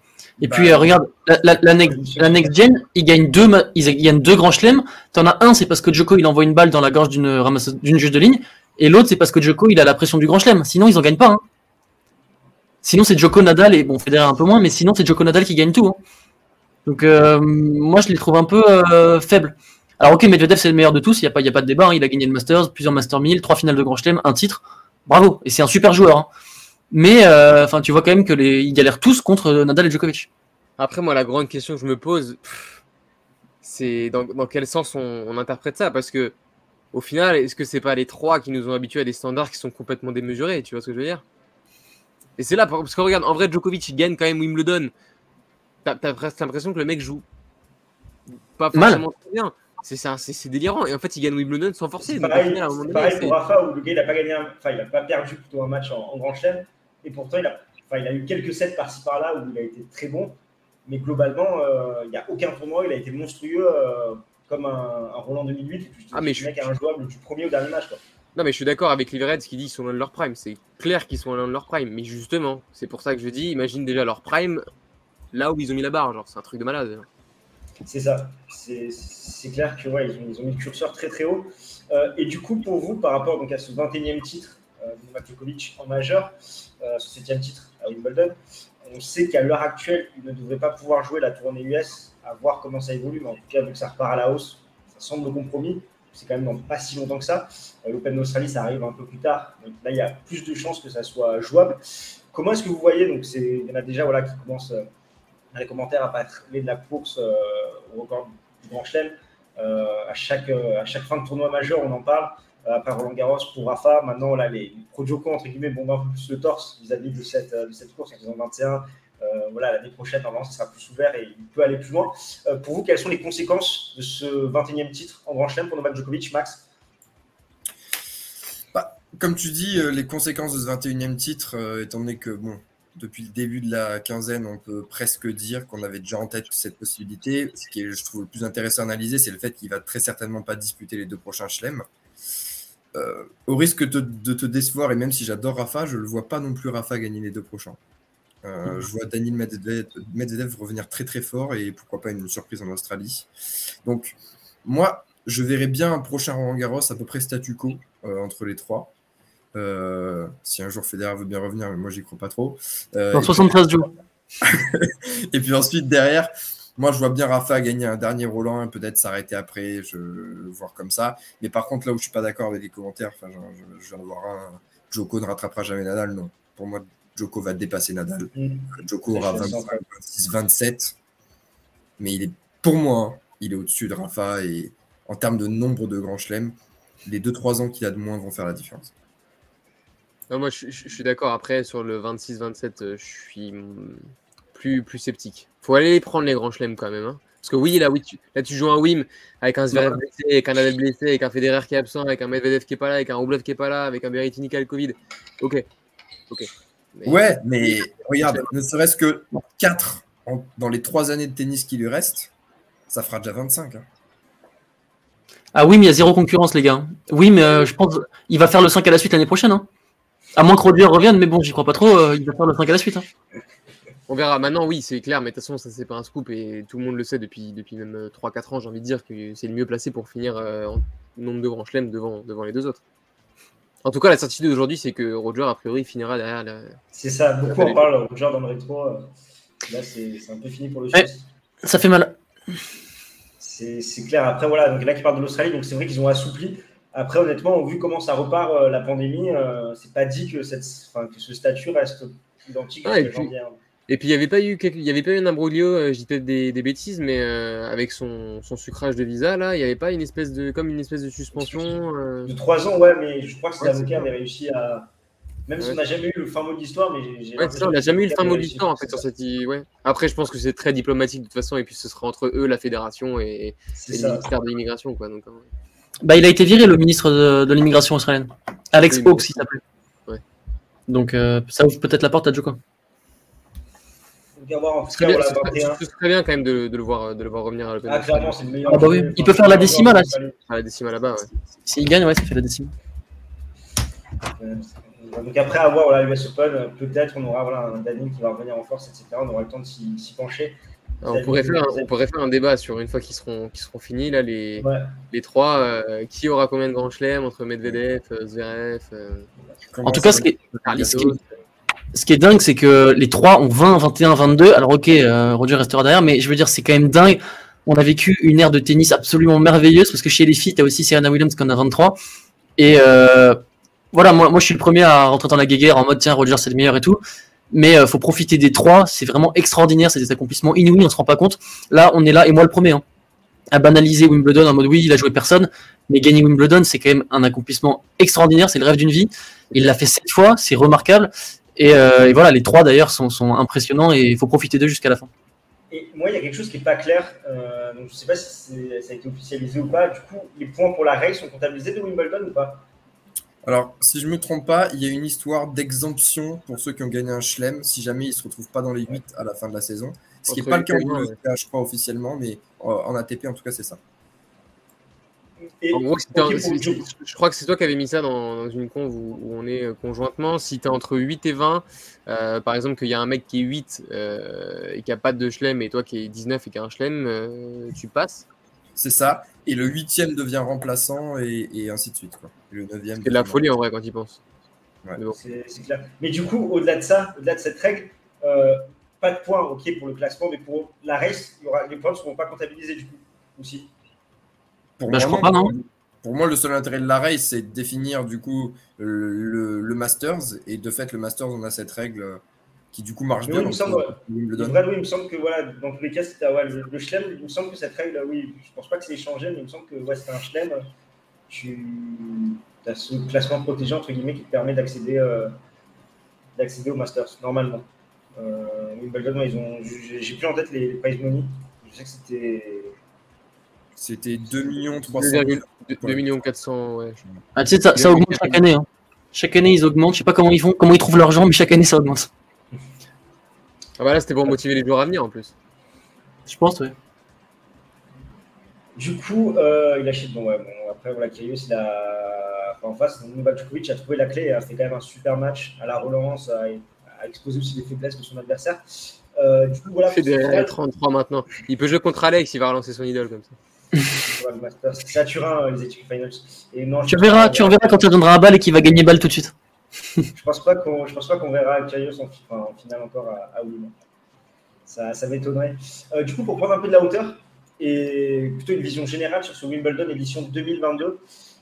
S2: Et bah, puis, euh, regarde, la, la, next, la, next, gen, il gagne deux, il gagne deux grands chelems. T'en as un, c'est parce que Joko, il envoie une balle dans la gorge d'une d'une juge de ligne. Et l'autre, c'est parce que Joko, il a la pression du grand chelem. Sinon, ils en gagnent pas. Hein. Sinon, c'est Joko Nadal et bon, Federer un peu moins, mais sinon, c'est Joko Nadal qui gagne tout. Hein. Donc, euh, moi, je les trouve un peu euh, faibles. Alors, ok, Medvedev, c'est le meilleur de tous. Il n'y a, pas, a pas de débat. Hein. Il a gagné le Masters, plusieurs Master 1000, trois finales de grand chelem, un titre. Bravo. Et c'est un super joueur. Mais, euh, enfin, tu vois quand même que les, ils galèrent tous contre Nadal et Djokovic.
S4: Après, moi, la grande question que je me pose, c'est dans, quel sens on interprète ça? Parce que au final, est-ce que c'est pas les trois qui nous ont habitués à des standards qui sont complètement démesurés? Tu vois ce que je veux dire? Et c'est là, parce que regarde, en vrai, Djokovic il gagne quand même Wimbledon. T'as as, l'impression que le mec joue pas forcément très bien. C'est délirant. Et en fait, il gagne Wimbledon sans forcer.
S1: C'est pareil, pareil pour Rafa, où le gars, il n'a pas, gagné enfin, il a pas perdu plutôt un match en, Grand Chelem. Et pourtant, il a, il a eu quelques sets par-ci par-là où il a été très bon. Mais globalement, euh, il n'y a aucun tournoi. Il a été monstrueux. Euh, comme un, Roland 2008. ah, mais je suis injouable du premier au dernier match. Quoi.
S4: Non, mais je suis d'accord avec Livereds qui dit qu'ils sont loin de leur prime. C'est clair qu'ils sont loin de leur prime. Mais justement, c'est pour ça que je dis imagine déjà leur prime là où ils ont mis la barre. Genre, c'est un truc de malade.
S1: C'est ça. C'est clair que ouais, ils, ont, mis le curseur très très haut. Euh, et du coup, pour vous, par rapport donc, à ce 21e titre Novak Djokovic en majeur, euh, 7e titre à Wimbledon, on sait qu'à l'heure actuelle, il ne devrait pas pouvoir jouer la tournée US à voir comment ça évolue. Mais en tout cas, vu que ça repart à la hausse, ça semble compromis. C'est quand même dans pas si longtemps que ça. Euh, L'Open d'Australie, ça arrive un peu plus tard. Donc là, il y a plus de chances que ça soit jouable. Comment est-ce que vous voyez Donc, il y en a déjà voilà, qui commencent euh, dans les commentaires à parler de la course euh, au record du Grand Chelem. à, chaque, à chaque fin de tournoi majeur, on en parle. Après Roland Garros pour Rafa, maintenant là, les, pro Joko, entre guillemets, bombent un peu plus le torse vis-à-vis de, cette, de cette course saison 21 euh, voilà, l'année prochaine, normalement, ça sera plus ouvert et il peut aller plus loin. Euh, pour vous, quelles sont les conséquences de ce 21e titre en Grand Chelem pour Novak Djokovic, Max?
S3: Bah, Comme tu dis, euh, les conséquences de ce 21e titre, étant donné que, bon, depuis le début de la quinzaine, on peut presque dire qu'on avait déjà en tête cette possibilité. Ce qui est, je trouve, le plus intéressant à analyser, c'est le fait qu'il va très certainement pas disputer les deux prochains chelems. au risque de, de, te décevoir, et même si j'adore Rafa, je ne le vois pas non plus Rafa gagner les deux prochains. Euh, je vois Daniel Medvedev, Medvedev revenir très très fort et pourquoi pas une surprise en Australie. Donc, moi, je verrais bien un prochain Roland Garros à peu près statu quo euh, entre les trois. Euh, si un jour Federer veut bien revenir, mais moi j'y crois pas trop. Euh,
S2: Dans
S3: et,
S2: 73 jours. (laughs)
S3: et puis ensuite derrière, moi je vois bien Rafa gagner un dernier Roland et peut-être s'arrêter après, je le voir comme ça. Mais par contre là où je suis pas d'accord avec les commentaires, enfin je, je, je viens de voir un, Joko ne rattrapera jamais Nadal, non. Pour moi, Joko va dépasser Nadal.
S1: Mm.
S3: Joko aura 25, 26, 27. Mais il est, pour moi, il est au-dessus de Rafa et en termes de nombre de grands chelems, les 2-3 ans qu'il a de moins vont faire la différence.
S4: Non, moi, je, je- je suis d'accord. Après, sur le 26-27, euh, je suis plus, plus sceptique. faut aller prendre les grands chelems quand même. hein. Parce que oui, là, oui, tu, là, tu joues un Wim avec un Zverev blessé, avec un Nadal blessé, avec un Federer qui est absent, avec un Medvedev qui est pas là, avec un Rublev qui est pas là, avec un Berrettini qui a le Covid. Ok. Ok. Mais-
S3: Ouais, mais regarde, ne serait-ce que 4 dans les 3 années de tennis qui lui restent, ça fera déjà 25. hein.
S2: Ah oui, mais il y a zéro concurrence, les gars. Oui, mais euh, je pense il va faire le 5 à la suite l'année prochaine. Hein. À moins que Roger revienne, mais bon, j'y crois pas trop. euh, il va faire le 5 à la suite. Hein.
S4: On verra. Maintenant, oui, c'est clair, mais de toute façon, ça, c'est pas un scoop et tout le monde le sait depuis, depuis même euh, 3-4 ans. J'ai envie de dire que c'est le mieux placé pour finir euh, en nombre de grands chelems devant, devant les deux autres. En tout cas, la certitude d'aujourd'hui, c'est que Roger, a priori, finira derrière la.
S1: C'est ça, beaucoup en parlent, Roger dans le rétro. euh, Là, c'est un peu fini pour le
S2: Ouais.
S1: Suisse.
S2: Ça fait mal.
S1: C'est c'est clair. Après, voilà, donc là qui parle de l'Australie, donc c'est vrai qu'ils ont assoupli. Après, honnêtement, vu comment ça repart euh, la pandémie, euh, c'est pas dit que, cette, enfin, que ce statut reste identique
S4: Ah, puis-
S1: janvier. hein.
S4: Et puis, il n'y avait, pas eu quelque- il y avait pas eu un imbroglio, euh, je dis peut-être des, des bêtises, mais euh, avec son, son sucrage de visa, là, il n'y avait pas une espèce de, comme une espèce de suspension. euh,
S1: De trois ans, ouais, mais je crois que ces
S4: Ouais,
S1: avaient réussi à. Même si on n'a jamais eu le fin mot de l'histoire, mais j'ai-.
S4: Ouais, c'est ça, on n'a jamais eu le fin mot de l'histoire en fait sur cette. Ouais. Après, je pense que c'est très diplomatique de toute façon, et puis ce sera entre eux, la fédération et, le ministère de l'immigration, quoi. Donc, euh,
S2: Bah, il a été viré, le ministre de, de l'immigration australienne. Alex Hawkes, il.
S4: Ouais.
S2: Donc, euh, ça ouvre peut-être la porte à Joko.
S1: À voir, en tout
S4: ce
S1: cas,
S4: serait bien,
S1: voilà,
S4: ce serait-
S1: 21.
S4: ce serait bien quand même de, de le voir, de le voir revenir à l'Open.
S1: Ah,
S4: d'Australie.
S1: clairement, c'est le meilleur.
S2: Ah bah oui, il peut faire la décima, là.
S4: À la décima là-bas, ouais.
S2: S'il gagne, ouais, ça fait la décime.
S1: Euh, Donc après avoir voilà, l'US Open, euh, peut-être on aura voilà, un Daniel qui va revenir en force, etc. On aura le temps de s'y s'y pencher.
S4: On, pourrait faire, un- on pourrait faire un débat sur une fois qu'ils seront, qu'ils seront finis, là, les,
S1: Ouais.
S4: les trois. euh, qui aura combien de grands chelems entre Medvedev, euh, Zverev, euh,
S2: En tout cas, ce qui est, ce qui est- ce qui est dingue, c'est que les trois ont 20, 21, 22. Alors, ok, euh, Roger restera derrière, mais je veux dire, c'est quand même dingue. On a vécu une ère de tennis absolument merveilleuse parce que chez les filles, tu as aussi Serena Williams qui en a 23. Et euh, voilà, moi, je suis le premier à rentrer dans la guéguerre en mode tiens, Roger, c'est le meilleur et tout. Mais euh, faut profiter des trois, c'est vraiment extraordinaire, c'est des accomplissements inouïs, on se rend pas compte. Là, on est là, et moi le premier, hein, à banaliser Wimbledon en mode oui, il a joué personne, mais gagner Wimbledon, c'est quand même un accomplissement extraordinaire, c'est le rêve d'une vie. Il l'a fait sept fois, c'est remarquable. Et, euh, et voilà, les trois d'ailleurs sont, sont impressionnants et il faut profiter d'eux jusqu'à la fin.
S1: Et moi, il y a quelque chose qui n'est pas clair. euh, donc je ne sais pas si ça a été officialisé ou pas. Du coup, les points pour la règle sont comptabilisés de Wimbledon ou pas?
S3: Alors, si je me trompe pas, il y a une histoire d'exemption pour ceux qui ont gagné un chelem si jamais ils se retrouvent pas dans les 8 à la fin de la saison. Ce qui n'est pas le cas en je crois, officiellement, mais euh, en ATP, en tout cas, c'est ça.
S1: Et-
S4: En gros, si je crois que c'est toi qui avais mis ça dans, dans une conve où, où on est euh, conjointement. Si tu es entre 8 et 20, euh, par exemple, qu'il y a un mec qui est 8 euh, et qui a pas de chelem, et toi qui es 19 et qui a un chelem, euh, tu passes.
S3: C'est ça. Et le huitième devient remplaçant et, et ainsi de suite. Quoi. Le neuvième.
S4: C'est de la folie en vrai quand tu penses.
S3: Ouais.
S4: Mais bon.
S1: C'est c'est clair. Mais du coup, au-delà de ça, au-delà de cette règle, euh, pas de points, ok, pour le classement, mais pour la race, il y aura, les points ne seront pas comptabilisés du coup aussi.
S3: Pour
S2: Bah, je
S3: moi,
S2: crois pas, non.
S3: Pour moi, le seul intérêt de la race, c'est de définir du coup le, le- le Masters. Et de fait, le Masters, on a cette règle qui du coup marche bien.
S1: oui, il me semble, ouais.
S3: euh.
S1: Vrai, oui, il me semble que voilà, dans tous les cas, c'était ouais, le, le chelem. Il me semble que cette règle, oui, je pense pas que c'est échangé, mais il me semble que ouais, c'était un chelem. Tu as ce classement protégé entre guillemets qui te permet d'accéder euh, d'accéder au Masters normalement. Euh, Wimbledon, ils ont, j'ai j'ai plus en tête les, les prize money. Je sais que c'était.
S3: C'était 2 millions 300 000.
S4: 2 millions 400, ouais.
S2: Ah, tu sais, ça, ça augmente chaque année. hein. Chaque année, ils augmentent. Je sais pas comment ils font, comment ils trouvent l'argent, mais chaque année, ça augmente.
S4: Ah bah là, c'était pour motiver les joueurs à venir en plus.
S2: Je pense, ouais.
S1: Du coup, euh, il a chié. Bon, ouais, bon, après, voilà, Kyrgios, il a. enfin, en face, Novak Djokovic a trouvé la clé et a fait quand même un super match à la relance, a, a exposé aussi les faiblesses de son adversaire. Euh, du coup, voilà.
S4: Federer 33 maintenant. Il peut jouer contre Alex, il va relancer son idole comme ça.
S1: C'est à Turin, les équipes finals.
S2: Et non, tu verras, tu verras quand il reviendra à balle et qu'il va gagner balle tout de suite. (laughs)
S1: je pense pas qu'on, je pense pas qu'on verra Kyrgios en, en, finale encore à, à Wimbledon. Ça, ça m'étonnerait. Euh, du coup, pour prendre un peu de la hauteur et plutôt une vision générale sur ce Wimbledon édition 2022,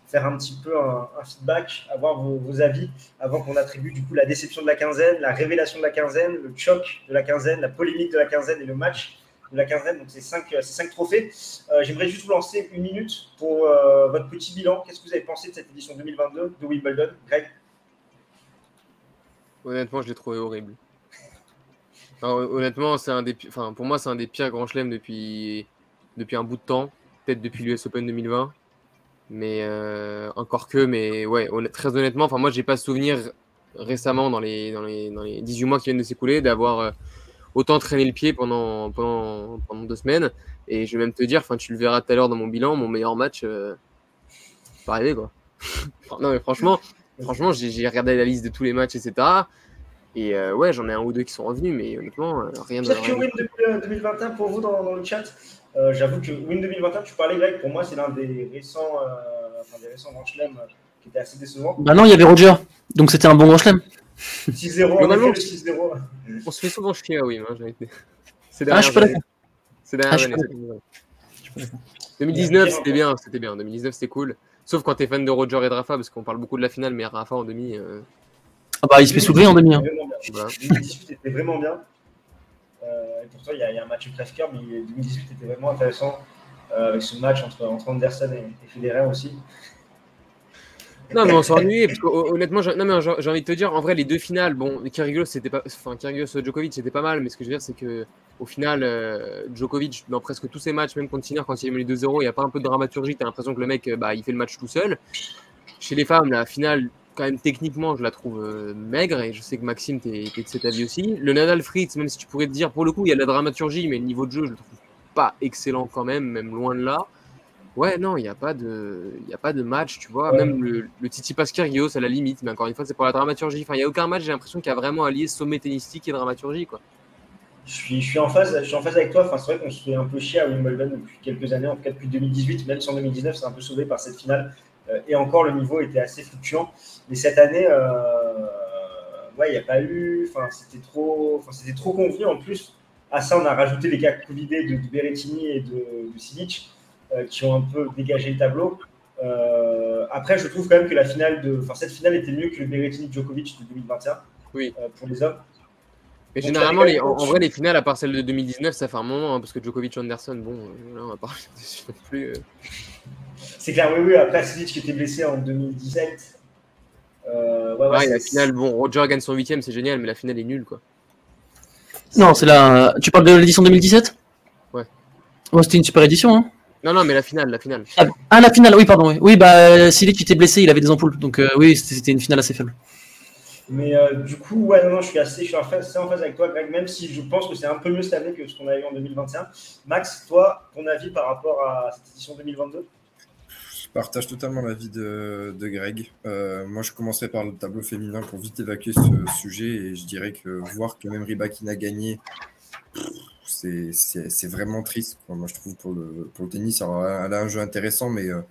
S1: faire un petit peu un, un feedback, avoir vos, vos, avis avant qu'on attribue du coup la déception de la quinzaine, la révélation de la quinzaine, le choc de la quinzaine, la polémique de la quinzaine et le match de la quinzaine. Donc ces cinq, ces cinq trophées. Euh, J'aimerais juste vous lancer une minute pour euh, votre petit bilan. Qu'est-ce que vous avez pensé de cette édition 2022 de Wimbledon, Greg?
S4: Honnêtement, je l'ai trouvé horrible. Honnêtement, c'est un des, enfin, pour moi, c'est un des pires grands chelems depuis, depuis un bout de temps, peut-être depuis l'US Open 2020. Mais euh, encore que, mais ouais, très honnêtement, enfin, moi, j'ai pas souvenir récemment, dans les, dans, les, dans les 18 mois qui viennent de s'écouler, d'avoir euh, autant traîné le pied pendant, pendant, pendant deux semaines. Et je vais même te dire, enfin, tu le verras tout à l'heure dans mon bilan, mon meilleur match, euh, pas rêvé, quoi. (laughs) non, mais franchement, franchement j'ai regardé la liste de tous les matchs, etc. Et euh, ouais, j'en ai un ou deux qui sont revenus, mais honnêtement, euh, rien de.
S1: Peut-être que Win 2021 pour vous dans, dans le chat. Euh, J'avoue que Win 2021, tu parlais Greg, pour moi, c'est l'un des récents, euh, enfin, des récents grands chelems qui était assez décevant.
S2: Bah non, il y avait Roger, donc c'était un bon grand chelem.
S1: 6-0, on, 6-0.
S4: on se fait souvent chier à Wim, hein, j'ai été.
S2: Ah, je suis pas d'accord.
S4: C'est derrière ah, 2019, c'était bien, c'était bien. 2019, c'était cool. Sauf quand t'es fan de Roger et de Rafa, parce qu'on parle beaucoup de la finale, mais Rafa en demi. Euh...
S2: Ah bah, il se fait soulever en demi. Hein.
S1: 2018 était vraiment bien. Euh, et pourtant, il y, a, il y, a un match presque cœur, mais 2018 était vraiment intéressant euh, avec ce match entre, entre Anderson et, et Federer aussi.
S4: Non, mais on ennuyé, parce que honnêtement, j'ai envie de te dire, en vrai, les deux finales, bon, Kyrgios, c'était pas, enfin, Kyrgios Djokovic, c'était pas mal, mais ce que je veux dire, c'est que au final, euh, Djokovic, dans presque tous ses matchs, même contre quand il est mené 2-0, il n'y a pas un peu de dramaturgie, t'as l'impression que le mec, bah, il fait le match tout seul. Chez les femmes, la finale, quand même, techniquement, je la trouve euh, maigre, et je sais que Maxime, t'es de cet avis aussi. Le Nadal Fritz, même si tu pourrais te dire, pour le coup, il y a de la dramaturgie, mais le niveau de jeu, je le trouve pas excellent quand même, même loin de là. Ouais, non, il n'y a, pas de... y a pas de match, tu vois. Ouais. Même le, le Titi Kyrgios, à la limite, mais encore une fois, c'est pour la dramaturgie. Enfin, il n'y a aucun match, j'ai l'impression qu'il y a vraiment allié sommet tennistique et dramaturgie, quoi.
S1: Je suis, je suis, en phase, je suis en phase avec toi. Enfin, c'est vrai qu'on se fait un peu chier à Wimbledon depuis quelques années, en tout cas depuis 2018, même si en 2019 c'est un peu sauvé par cette finale. Euh, et encore, le niveau était assez fluctuant. Mais cette année, euh, ouais, il n'y a pas eu. Enfin, c'était trop, enfin, c'était trop convenu. En plus, à ça, on a rajouté les cas Covidés de, de Berrettini et de, de Silic, qui ont un peu dégagé le tableau. Euh, après, je trouve quand même que la finale de, enfin, cette finale était mieux que le Berrettini Djokovic de 2021
S4: oui.
S1: Euh, pour les hommes.
S4: Mais généralement, les, en, en, vrai, les finales, à part celle de 2019, ça fait un moment, hein, parce que Djokovic Anderson, bon, euh, là, on va pas (laughs) dessus non plus. Euh...
S1: C'est clair, oui, oui. Après, Silic qui était blessé en 2017.
S4: Euh, ouais, ouais, la finale, bon, Roger gagne son huitième, c'est génial, mais la finale est nulle, quoi.
S2: Non, c'est la. Tu parles de l'édition 2017
S4: Ouais.
S2: Ouais, c'était une super édition, hein.
S4: Non, non, mais la finale, la finale.
S2: Ah, ah la finale, oui, pardon. Oui, oui bah, Silic était blessé, il avait des ampoules, donc euh, oui, c'était une finale assez faible.
S1: Mais euh, du coup, ouais, non, non, je suis assez, je suis en phase, en phase avec toi, Greg, même si je pense que c'est un peu mieux cette année que ce qu'on a eu en 2021. Max, toi, ton avis par rapport à cette édition 2022
S3: Je partage totalement l'avis de, de Greg. Euh, moi, je commencerai par le tableau féminin pour vite évacuer ce sujet et je dirais que voir que même Rybakina a gagné, c'est vraiment triste. Moi, je trouve pour le, pour le tennis, alors, elle a un jeu intéressant, mais euh,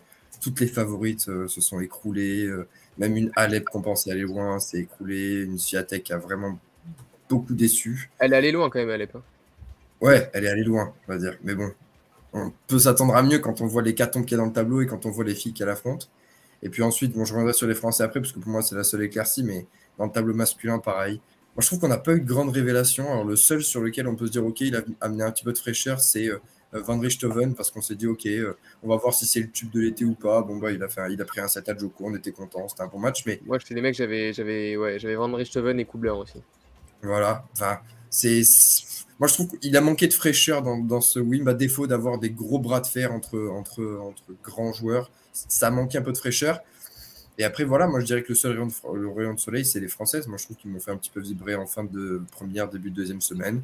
S3: toutes les favorites euh, se sont écroulées. Euh, même une Alep qu'on pensait aller loin s'est écroulée. Une Swiatek a vraiment beaucoup déçu.
S4: Elle est allée loin quand même, Alep. Hein.
S3: Ouais, elle est allée loin, on va dire. Mais bon, on peut s'attendre à mieux quand on voit les cartons qu'il y a dans le tableau et quand on voit les filles qu'elle affronte. Et puis ensuite, bon, je reviendrai sur les Français après, parce que pour moi, c'est la seule éclaircie, mais dans le tableau masculin, pareil. Moi, je trouve qu'on n'a pas eu de grande révélation. Alors, le seul sur lequel on peut se dire, OK, il a amené un petit peu de fraîcheur, c'est euh, Van Richthofen, parce qu'on s'est dit, OK, euh, on va voir si c'est le tube de l'été ou pas. Bon, bah, il a, fait un, il a pris un set à Joko, on était content, c'était un bon match. Mais...
S4: Moi, j'étais des mecs, j'avais, j'avais, ouais, j'avais Van Richthofen et Kubler aussi.
S3: Voilà. Enfin, c'est. Moi, je trouve qu'il a manqué de fraîcheur dans, dans ce win, à défaut d'avoir des gros bras de fer entre, entre, entre grands joueurs. Ça a manqué un peu de fraîcheur. Et après, voilà, moi je dirais que le seul rayon de, le rayon de soleil, c'est les Françaises. Moi je trouve qu'ils m'ont fait un petit peu vibrer en fin de première, début de deuxième semaine.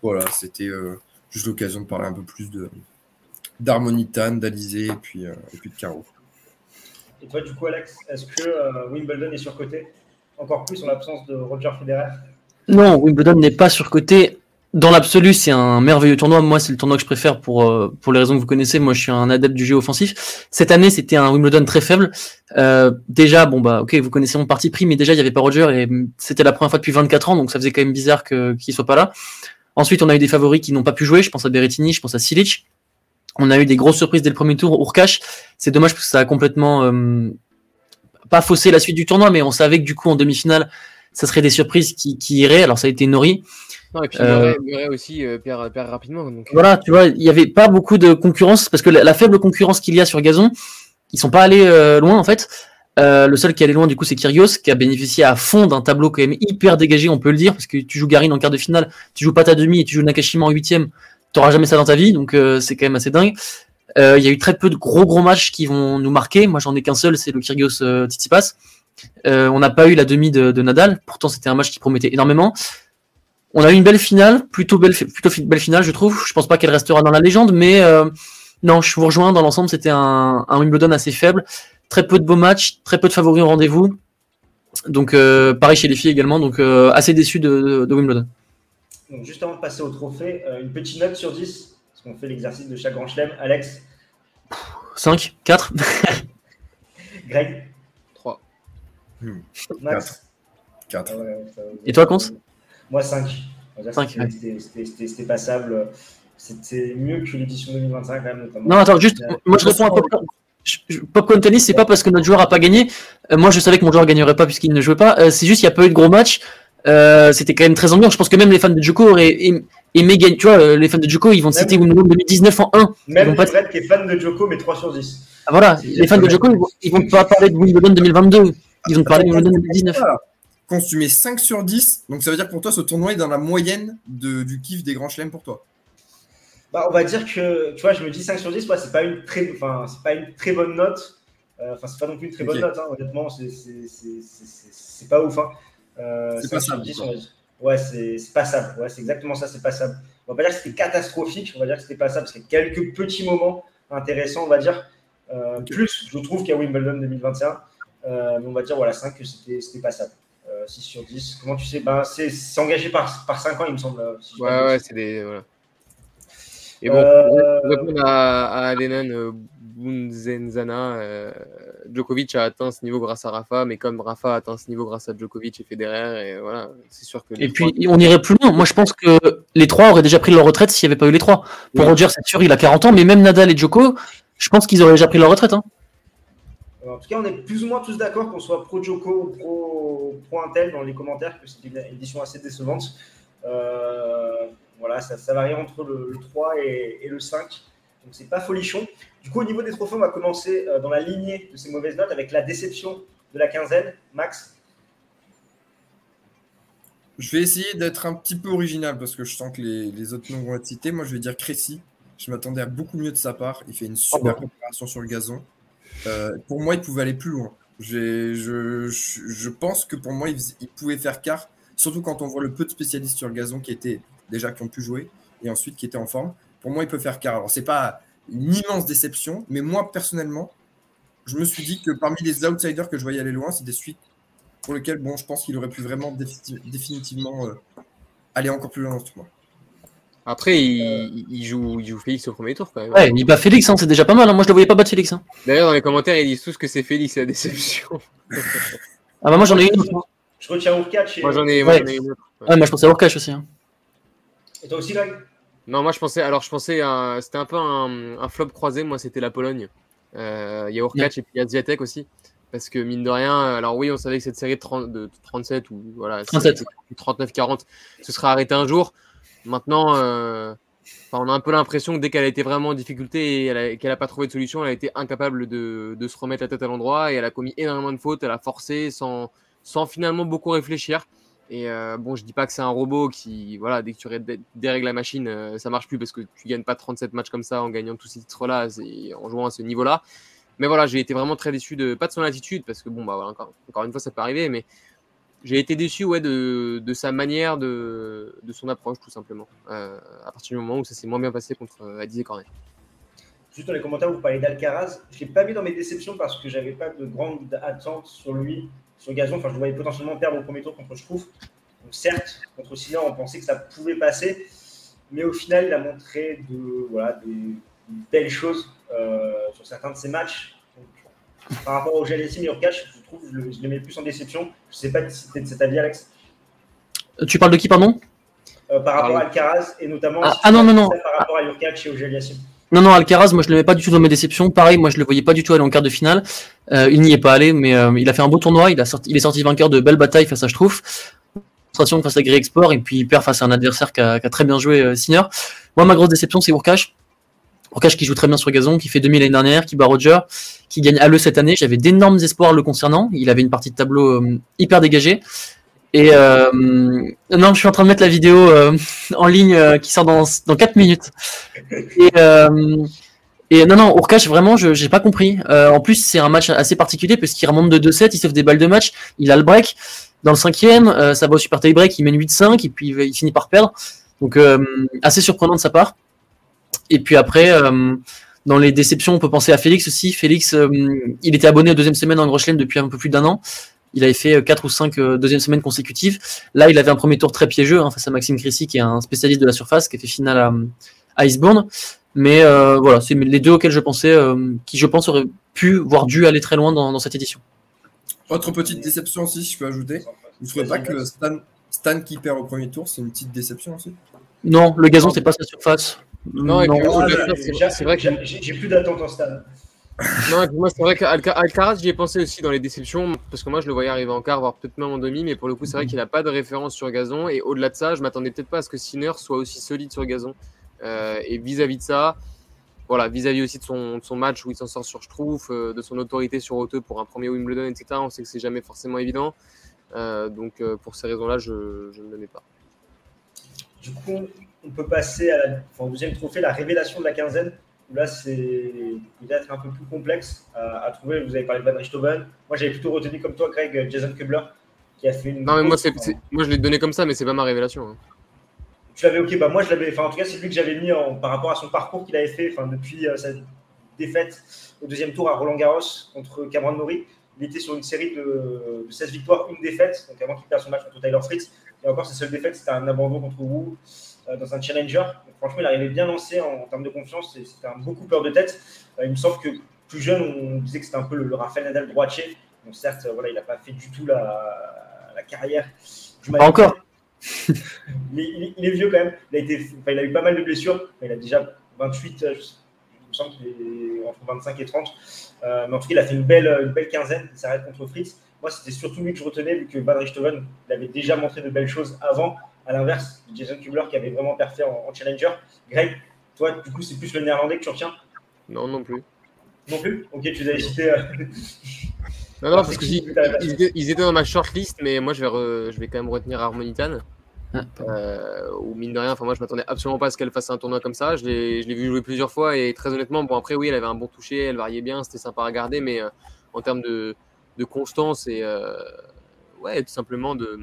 S3: Voilà, c'était euh, juste l'occasion de parler un peu plus de d'Harmonitan, d'Alizé et puis, euh, et puis de Caro.
S1: Et toi, du coup, Alex, est-ce que euh, Wimbledon est surcoté Encore plus en l'absence de Roger Federer?
S2: Non, Wimbledon n'est pas surcoté. Dans l'absolu, c'est un merveilleux tournoi. Moi, c'est le tournoi que je préfère pour, euh, pour les raisons que vous connaissez. Moi, je suis un adepte du jeu offensif. Cette année, c'était un Wimbledon très faible. Euh, déjà, bon, bah, ok, vous connaissez mon parti pris, mais déjà, il n'y avait pas Roger et c'était la première fois depuis 24 ans, donc ça faisait quand même bizarre que, qu'il soit pas là. Ensuite, on a eu des favoris qui n'ont pas pu jouer. Je pense à Berrettini, je pense à Silic. On a eu des grosses surprises dès le premier tour. Urkash, c'est dommage parce que ça a complètement euh, pas faussé la suite du tournoi, mais on savait que du coup, en demi-finale, ça serait des surprises qui, qui iraient. Alors, ça a été Nori.
S4: Non, et puis
S2: Euh,
S4: Murray, Murray aussi euh, perd, perd rapidement. Donc,
S2: Voilà, tu vois, il n'y avait pas beaucoup de concurrence parce que la, la faible concurrence qu'il y a sur gazon, ils sont pas allés euh, loin en fait. Euh, le seul qui est allé loin du coup c'est Kyrgios qui a bénéficié à fond d'un tableau quand même hyper dégagé, on peut le dire, parce que tu joues Garin en quart de finale, tu joues pas ta demi et tu joues Nakashima en huitième, t'auras jamais ça dans ta vie, donc euh, c'est quand même assez dingue. Euh, Il y a eu très peu de gros gros matchs qui vont nous marquer. Moi j'en ai qu'un seul, c'est le Kyrgios euh, Tsitsipas. Euh, on n'a pas eu la demi de, de Nadal, pourtant c'était un match qui promettait énormément. On a eu une belle finale, plutôt belle, plutôt fi- belle finale, je trouve. Je pense pas qu'elle restera dans la légende, mais euh, non, je vous rejoins. Dans l'ensemble, c'était un, un Wimbledon assez faible, très peu de beaux matchs, très peu de favoris au rendez-vous. Donc euh, pareil chez les filles également, donc euh, assez déçu de, de, de Wimbledon.
S1: Donc, juste avant de passer au trophée, euh, une petite note sur 10, parce qu'on fait l'exercice de chaque grand chelem. Alex,
S2: 5, 4 (laughs)
S1: Greg,
S4: 3.
S1: Max.
S3: 4.
S1: Ah
S2: Et toi, Conce?
S1: Moi, 5. On va dire que
S2: Cinq,
S1: c'était- passable. C'était mieux que l'édition 2025, quand même, notamment.
S2: Non, attends, juste, moi je réponds à Popcorn. Popcorn Tennis, c'est pas parce que notre joueur a pas gagné. Euh, moi, je savais que mon joueur gagnerait pas puisqu'il ne jouait pas. Euh, c'est juste qu'il n'y a pas eu de gros matchs. Euh, c'était quand même très ambiant. Je pense que même les fans de Djoko auraient aim- aimé gagner. Tu vois, euh, les fans de Djoko, ils vont citer Wimbledon 2019 en 1.
S1: Même
S2: pas-
S1: Fred qui est fan de Joko, mais 3 sur 10.
S2: Ah, voilà, les fans de. Djoko, ils vont, ils vont pas parler de Wimbledon 2022. Ils vont te parler de Wimbledon 2019.
S3: Quand mets 5 sur 10, donc ça veut dire que pour toi, ce tournoi est dans la moyenne de, du kiff des grands chelems pour toi.
S1: Bah, on va dire que, tu vois, je me dis 5 sur 10, ouais, c'est pas une très, pas une très bonne note. Euh, Enfin, c'est pas non plus une très bonne note, hein, honnêtement, c'est- pas ouf. Hein. Euh,
S3: C'est
S1: 5 sur
S3: passable,
S1: 10,
S3: quoi.
S1: on va dire. Ouais, c'est passable. Ouais, c'est exactement ça, c'est passable. On va pas dire que c'était catastrophique, on va dire que c'était passable, parce qu'il y a quelques petits moments intéressants, on va dire. Euh. Plus, je trouve, qu'à Wimbledon 2021. Euh, mais on va dire, voilà, 5, que c'était c'était passable. Euh, 6 sur 10. Comment tu sais? Ben, C'est engagé par, par 5 ans, il me semble. euh, si
S4: Ouais, ouais, c'est des. Voilà. Et bon,
S1: Euh,
S4: pour répondre à, à Lenan euh, Bunzenzana, euh, Djokovic a atteint ce niveau grâce à Rafa, mais comme Rafa a atteint ce niveau grâce à Djokovic et Federer, et voilà, c'est sûr que.
S2: Et
S4: trois-
S2: puis, on irait plus loin. Moi, je pense que les trois auraient déjà pris leur retraite s'il n'y avait pas eu les trois. Pour
S4: Oui.
S2: Roger, c'est sûr, il a 40 ans, mais même Nadal et Djoko, je pense qu'ils auraient déjà pris leur retraite. Hein.
S1: En tout cas, on est plus ou moins tous d'accord qu'on soit pro Joko ou pro, pro Intel dans les commentaires, que c'est une édition assez décevante. Euh, voilà, ça, ça varie entre le, le 3 et, et le 5. Donc, c'est pas folichon. Du coup, au niveau des trophées, on va commencer euh, dans la lignée de ces mauvaises notes avec la déception de la quinzaine. Max,
S3: Je vais essayer d'être un petit peu original parce que je sens que les, les autres noms vont être cités. Moi, je vais dire Crécy. Je m'attendais à beaucoup mieux de sa part. Il fait une super
S2: Oh,
S3: préparation sur le gazon. Euh, pour moi, il pouvait aller plus loin. Je, je, pense que pour moi, il, il pouvait faire quart, surtout quand on voit le peu de spécialistes sur le gazon qui étaient déjà qui ont pu jouer et ensuite qui étaient en forme. Pour moi, il peut faire quart. Alors, c'est pas une immense déception, mais moi, personnellement, je me suis dit que parmi les outsiders que je voyais aller loin, c'est des suites pour lesquelles, bon, je pense qu'il aurait pu vraiment défi- définitivement euh, aller encore plus loin dans ce tournoi.
S4: Après, il, il joue, il joue Félix au premier tour quand même.
S2: Ouais, il bat Félix, hein, c'est déjà pas mal. hein. Moi, je le voyais pas battre Félix. Hein.
S4: D'ailleurs, dans les commentaires, ils disent tous que c'est Félix la déception.
S2: Ah bah moi, j'en ai une autre.
S1: je retiens Urkac. Et,
S4: moi, j'en ai, moi,
S2: Ouais.
S4: j'en ai une autre.
S2: Ouais, moi, je pensais à Urkash aussi. Hein.
S1: et toi aussi, Greg?
S4: Non, moi je pensais, alors je pensais, à- c'était un peu un, un flop croisé, moi c'était la Pologne. Euh, Il y a Urkac et puis il y a Zviatek aussi. Parce que mine de rien, alors oui, on savait que cette série de, 30 de 37 ou voilà,
S2: 37.
S4: 39-40, ce serait arrêté un jour. Maintenant, euh, on a un peu l'impression que dès qu'elle a été vraiment en difficulté et qu'elle n'a pas trouvé de solution, elle a été incapable de, se remettre la tête à l'endroit et elle a commis énormément de fautes, elle a forcé sans, finalement beaucoup réfléchir. Et euh, bon, je dis pas que c'est un robot qui, voilà, dès que tu dérègles la machine, euh, ça marche plus parce que tu gagnes pas 37 matchs comme ça en gagnant tous ces titres-là en jouant à ce niveau-là. Mais voilà, j'ai été vraiment très déçu de, pas de son attitude parce que bon, bah encore une fois, ça peut arriver, mais j'ai été déçu ouais, de, de sa manière, de, de son approche tout simplement. Euh, à partir du moment où ça s'est moins bien passé contre euh, Adi et Cornet.
S1: Juste dans les commentaires, vous parlez d'Alcaraz. Je ne l'ai pas mis dans mes déceptions parce que j'avais pas de grande attente sur lui, sur gazon. Enfin, je le voyais potentiellement perdre au premier tour contre trouve. Donc, certes, contre Sinner, on pensait que ça pouvait passer, mais au final, il a montré de, voilà, des, belles choses euh, sur certains de ses matchs. Par rapport au Jalessim et Urkash, je trouve je le, je le mets plus en déception. Je ne sais pas si c'était de cet avis, Alex.
S2: Tu parles de qui, pardon?
S1: Euh, Par rapport à Alcaraz et notamment
S2: ah, ah non, non, non.
S1: par rapport à Urkash et au Jalessim.
S2: Non, non, Alcaraz, moi je le mets pas du tout dans mes déceptions. Pareil, moi je le voyais pas du tout aller en quart de finale. Euh, il n'y est pas allé, mais euh, il a fait un beau tournoi. Il, a sorti, il est sorti vainqueur de belles batailles face à je trouve. Face à Grey Export, et puis il perd face à un adversaire qui a, qui a très bien joué, euh, Sinner. Moi, ma grosse déception, c'est Urkash. Urkash qui joue très bien sur gazon, qui fait 2000 l'année dernière, qui bat Roger, qui gagne à le cette année. J'avais d'énormes espoirs le concernant. Il avait une partie de tableau euh, hyper dégagée. Et euh, non, je suis en train de mettre la vidéo euh, (laughs) en ligne qui sort dans, dans 4 minutes. Et, et non, non, Urkash, vraiment, je j'ai pas compris. En plus, c'est un match assez particulier parce qu'il remonte de 2-7, il sauve des balles de match, il a le break. Dans le cinquième, ça va au super tie break, il mène 8-5 et puis il, finit par perdre. Donc assez surprenant de sa part. Et puis après, euh, dans les déceptions, on peut penser à Félix aussi. Félix, euh, il était abonné aux deuxième semaine en Grand Chelem depuis un peu plus d'un an. Il avait fait 4 ou 5 deuxième semaines consécutives. Là, il avait un premier tour très piégeux hein, face à Maxime Crissy, qui est un spécialiste de la surface, qui a fait finale à, à Iceborne. Mais euh, voilà, c'est les deux auxquels je pensais, euh, qui je pense auraient pu, voire dû aller très loin dans, dans cette édition.
S3: Autre petite déception aussi, si je peux ajouter. Vous ne trouvez pas que Stan, Stan qui perd au premier tour, c'est une petite déception aussi?
S2: Non, le gazon, c'est pas sa surface.
S4: Non,
S1: j'ai-
S4: c'est- vrai que
S1: j'ai plus d'attente en stade.
S4: Non, moi, c'est vrai qu'Alcaraz, j'y ai pensé aussi dans les déceptions, parce que moi, je le voyais arriver en quart, voire peut-être même en demi, mais pour le coup, c'est vrai qu'il n'a pas de référence sur gazon. Et au-delà de ça, je m'attendais peut-être pas à ce que Sinner soit aussi solide sur gazon. Euh, et vis-à-vis de ça, voilà, vis-à-vis aussi de son, de son match où il s'en sort sur Schtroumpf, euh, de son autorité sur Hauteux pour un premier Wimbledon, etc., on sait que c'est jamais forcément évident. Euh, donc, euh, pour ces raisons-là, je, je ne le mets pas.
S1: Du coup, on peut passer à la, enfin, au deuxième trophée, la révélation de la quinzaine. Où là, c'est peut-être un peu plus complexe à, à trouver. Vous avez parlé de Van Richthofen. Moi, j'avais plutôt retenu comme toi, Greg, Jason Kubler, qui a fait une.
S4: Non, mais moi, c'est, moi je l'ai donné comme ça, mais c'est pas ma révélation. hein.
S1: Tu l'avais, ok, bah moi je l'avais, enfin en tout cas c'est lui que j'avais mis en, par rapport à son parcours qu'il avait fait, enfin depuis euh, sa défaite au deuxième tour à Roland Garros contre Cameron Norrie. Il était sur une série de, de 16 victoires, une défaite, donc avant qu'il perde son match contre Tyler Fritz. Et encore sa seule défaite, c'était un abandon contre Wu dans un challenger. Franchement, il arrivait bien lancé en, en termes de confiance et c'était un beaucoup peur de tête. Euh, il me semble que plus jeune, on disait que c'était un peu le, le Rafael Nadal droitier. Donc certes, euh, voilà, il n'a pas fait du tout la, la carrière.
S2: Pas encore. (laughs)
S1: il est, il est- il est vieux quand même. Il a, été, enfin, il a eu pas mal de blessures. Enfin, il a déjà 28, euh, je sais- il me semble qu'il est entre 25 et 30. Euh, mais en tout cas, il a fait une belle, une belle quinzaine. Il s'arrête contre Fritz. Moi, c'était surtout lui que je retenais, vu que Van Richthofen il avait déjà montré de belles choses avant. À l'inverse, de Jason Kubler qui avait vraiment parfait en, en challenger. Greg, toi, du coup, c'est plus le néerlandais que tu retiens?
S4: Non, non plus.
S1: Non plus? Ok, tu les avais cités. euh,
S4: Non, non, parce (laughs) que ils, ils étaient, ils étaient dans ma shortlist, mais moi je vais, re- je vais quand même retenir Harmonitan.
S2: Ah,
S4: Euh, ou mine de rien, enfin moi je m'attendais absolument pas à ce qu'elle fasse un tournoi comme ça. Je l'ai je l'ai vu jouer plusieurs fois et très honnêtement, bon après oui, elle avait un bon toucher, elle variait bien, c'était sympa à regarder, mais euh, en termes de, de constance et euh, ouais, tout simplement de,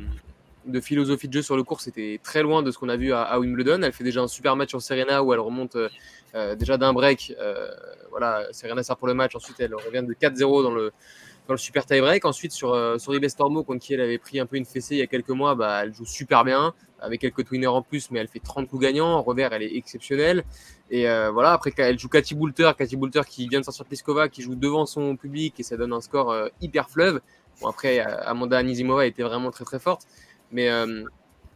S4: de philosophie de jeu sur le cours, c'était très loin de ce qu'on a vu à, Wimbledon. Elle fait déjà un super match sur Serena où elle remonte euh, euh, déjà d'un break. euh, voilà, Serena sert pour le match, ensuite elle revient de 4-0 dans le dans le super tie-break. Ensuite, sur, euh, sur contre qui elle avait pris un peu une fessée il y a quelques mois, bah, elle joue super bien, avec quelques twinners en plus, mais elle fait 30 coups gagnants. En revers, elle est exceptionnelle. Et voilà, après, elle joue Cathy Boulter, Cathy Boulter qui vient de sortir Pliskova, qui joue devant son public, et ça donne un score hyper fleuve. Bon, après, Amanda Anisimova était vraiment très très forte. Mais, euh,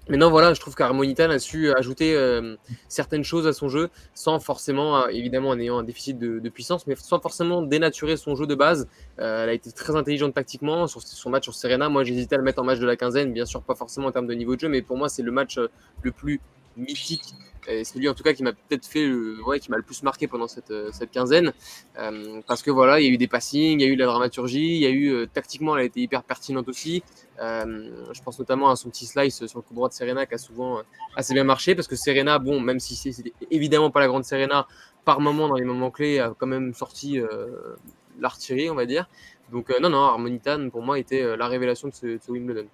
S4: mais non, voilà, je trouve qu'Harmonitan a su ajouter euh, certaines choses à son jeu, sans forcément, euh, évidemment, en ayant un déficit de, puissance, mais sans forcément dénaturer son jeu de base. Elle a été très intelligente tactiquement sur son match sur Serena. Moi, j'hésitais à le mettre en match de la quinzaine, bien sûr, pas forcément en termes de niveau de jeu, mais pour moi, c'est le match le plus mythique. Et c'est lui en tout cas qui m'a peut-être fait, ouais, qui m'a le plus marqué pendant cette, euh, cette quinzaine, Euh, parce que voilà, il y a eu des passings, il y a eu de la dramaturgie, il y a eu euh, tactiquement, elle a été hyper pertinente aussi. Je pense notamment à son petit slice sur le coup droit de Serena qui a souvent assez bien marché, parce que Serena, bon, même si c'était évidemment pas la grande Serena, par moment dans les moments clés, a quand même sorti l'artillerie, on va dire. Donc non, non, Harmonitan pour moi était la révélation de ce, de ce Wimbledon.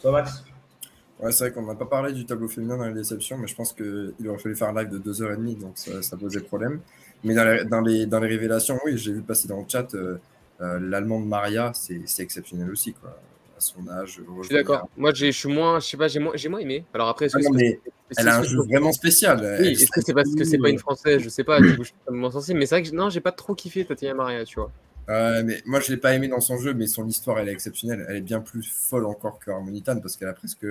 S1: Toi, Max?
S3: Ouais, c'est vrai qu'on n'a pas parlé du tableau féminin dans les déceptions, mais je pense qu'il aurait fallu faire un live de 2h30, donc ça, ça posait problème. Mais dans les, dans les, dans les révélations, oui, j'ai vu passer dans le chat, euh, euh, l'allemande Maria, c'est exceptionnel aussi. Quoi. son âge.
S4: Je suis d'accord. Moi, je suis moins, je sais pas, j'ai moins, moins aimé. Alors après,
S3: ah mais elle a un jeu vraiment spécial.
S4: Oui, est-ce que c'est parce que c'est pas une française? Je sais pas. Du coup, je suis sensible. Mais c'est vrai que non, j'ai pas trop kiffé Tatiana Maria, tu vois.
S3: Euh, mais moi, je l'ai pas aimé dans son jeu, mais son histoire, elle est exceptionnelle. Elle est bien plus folle encore que Harmonitan parce qu'elle a presque.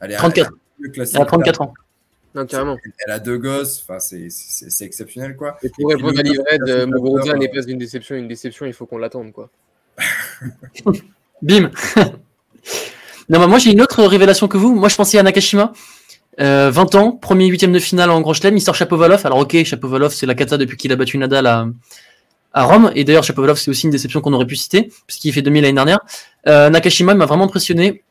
S3: Elle est
S2: 34. Elle a 34 ans.
S4: Non, carrément.
S3: Elle a deux gosses, enfin, c'est exceptionnel, quoi.
S4: Et pour répondre à l'Ivred, Muguruza n'est pas une déception. Une déception, il faut qu'on l'attende, quoi. (laughs)
S2: Bim (laughs) Non, bah, moi, j'ai une autre révélation que vous. Moi, je pensais à Nakashima. 20 euh, ans, premier huitième de finale en Grand Chelem, il sort Chapovalov. Alors ok, Chapovalov c'est la cata depuis qu'il a battu Nadal à, à Rome. Et d'ailleurs, Chapovalov c'est aussi une déception qu'on aurait pu citer, puisqu'il fait 2000 l'année dernière. Euh, Nakashima m'a vraiment impressionné.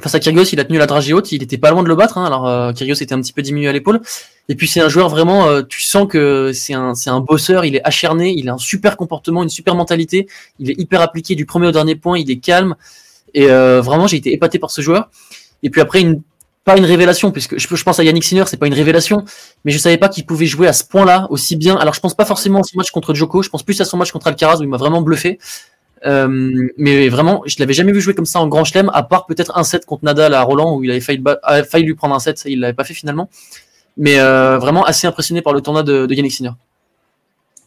S2: Face à Kyrgios, il a tenu la dragée haute, il était pas loin de le battre. Hein. Alors euh, Kyrgios était un petit peu diminué à l'épaule. Et puis c'est un joueur vraiment, euh, tu sens que c'est un, c'est un bosseur, il est acharné, il a un super comportement, une super mentalité, il est hyper appliqué du premier au dernier point, il est calme. Et euh, vraiment, j'ai été épaté par ce joueur. Et puis après, une, pas une révélation, puisque je, je pense à Yannick Sinner, c'est pas une révélation, mais je savais pas qu'il pouvait jouer à ce point-là aussi bien. Alors je pense pas forcément à son match contre Joko, je pense plus à son match contre Alcaraz où il m'a vraiment bluffé. Euh, mais vraiment, je l'avais jamais vu jouer comme ça en grand chelem, à part peut-être un set contre Nadal à Roland où il avait failli, failli lui prendre un set, il l'avait pas fait finalement. Mais euh, vraiment assez impressionné par le tournoi de, Yannick Sinner.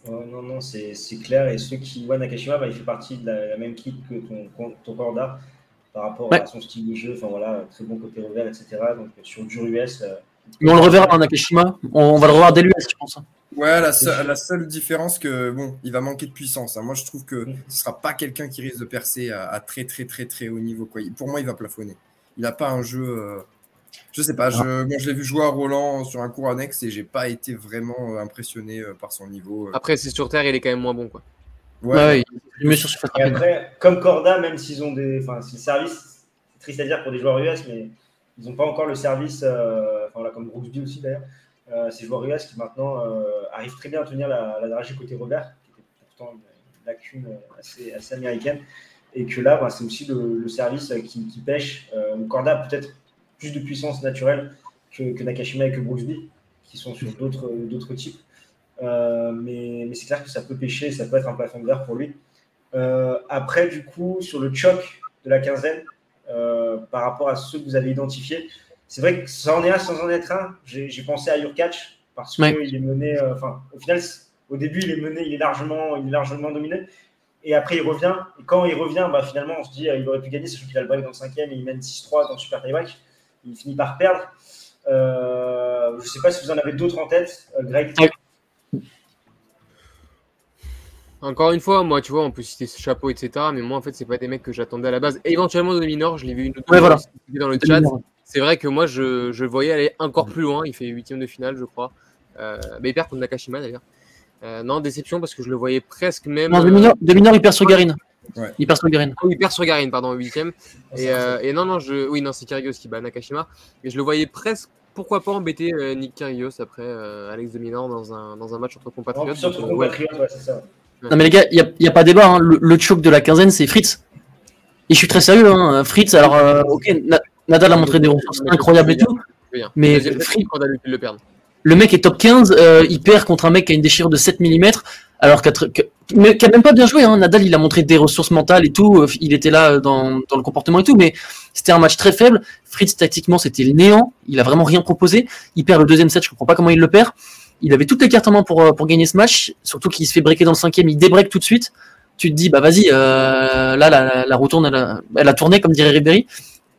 S1: non, non, c'est clair. Et ceux qui voient Nakashima, bah, il fait partie de la, même kit que ton, ton Corda par rapport à son style de jeu. Enfin voilà, très bon côté revers, etc. Donc sur dur US. Euh,
S2: mais on le reverra, Nakashima. On, va le revoir dès l'US, je pense.
S3: Ouais, la, seule différence que bon, il va manquer de puissance. Hein. Moi, je trouve que ce sera pas quelqu'un qui risque de percer à, très très très très haut niveau. Quoi. Pour moi, il va plafonner. Il n'a pas un jeu. Euh, je sais pas. Je, ah. je l'ai vu jouer à Roland sur un cours annexe et j'ai pas été vraiment euh, impressionné euh, par son niveau.
S4: Après, c'est sur terre, il est quand même moins bon, quoi.
S2: Ouais. il sur
S1: et après, comme Corda, même s'ils ont des, enfin, si le service, c'est triste à dire pour des joueurs US, mais ils n'ont pas encore le service. enfin, là, comme Brooksby aussi d'ailleurs euh, ces joueurs US qui maintenant euh, arrivent très bien à tenir la, dragée côté revers, qui était pourtant une, lacune assez, américaine. Et que là, bah, c'est aussi le, service qui, pêche. Euh, Corda a peut-être plus de puissance naturelle que, Nakashima et que Brooksby, qui sont sur d'autres types. mais, c'est clair que ça peut pêcher, ça peut être un plafond de pour lui. après, du coup, sur le choc de la quinzaine, par rapport à ceux que vous avez identifiés, c'est vrai que ça en est un sans en être un. J'ai pensé à Yurkac parce qu'il est mené. Euh, enfin, au final, au début, il est mené, il est largement, il est largement dominé. Et après, il revient. Et quand il revient, bah, finalement, on se dit qu'il aurait pu gagner, sachant qu'il a le break dans le cinquième et il mène 6-3 dans le super tie-break. Il finit par perdre. Euh, je ne sais pas si vous en avez d'autres en tête, euh, Greg.
S4: Encore une fois, moi, tu vois, on peut citer ce chapeau, etc. Mais moi, en fait, c'est pas des mecs que j'attendais à la base. Et éventuellement, de minor, je l'ai vu une autre
S2: ouais, voilà.
S4: dans le chat. C'est vrai que moi, je, je, voyais aller encore plus loin. Il fait huitième de finale, je crois. Euh, mais il perd contre Nakashima d'ailleurs. Euh, non, déception parce que je le voyais presque même.
S2: Non, de mineur, de mineur il perd sur Garin. Ouais. Il perd sur Garin.
S4: il perd sur Garin, pardon, huitième. Et, euh, et non, non, je... oui, non, c'est Kyrgios qui bat Nakashima. Et je le voyais presque, pourquoi pas embêter euh, Nick Kyrgios après euh, Alex de Minor dans un, dans un match entre compatriotes.
S1: Entre compatriotes, ouais, c'est ça.
S2: Non, mais les gars, il n'y a, a, pas débat. Hein. Le, le, choc de la quinzaine, c'est Fritz. Et je suis très sérieux, hein. Fritz. Alors, euh, ok, Nadal a montré des ressources incroyables et tout. Mais le mec est top 15, euh, il perd contre un mec qui a une déchirure de 7 mm, alors qu'il a même pas bien joué. Hein. Nadal, il a montré des ressources mentales et tout, euh, il était là dans, le comportement et tout, mais c'était un match très faible. Fritz, tactiquement, c'était le néant, il a vraiment rien proposé. Il perd le deuxième set, je comprends pas comment il le perd. Il avait toutes les cartes en main pour, euh, pour gagner ce match, surtout qu'il se fait breaker dans le cinquième, il débreak tout de suite. Tu te dis, bah vas-y, là, la, la, retourne, elle a, elle a tourné, comme dirait Ribéry.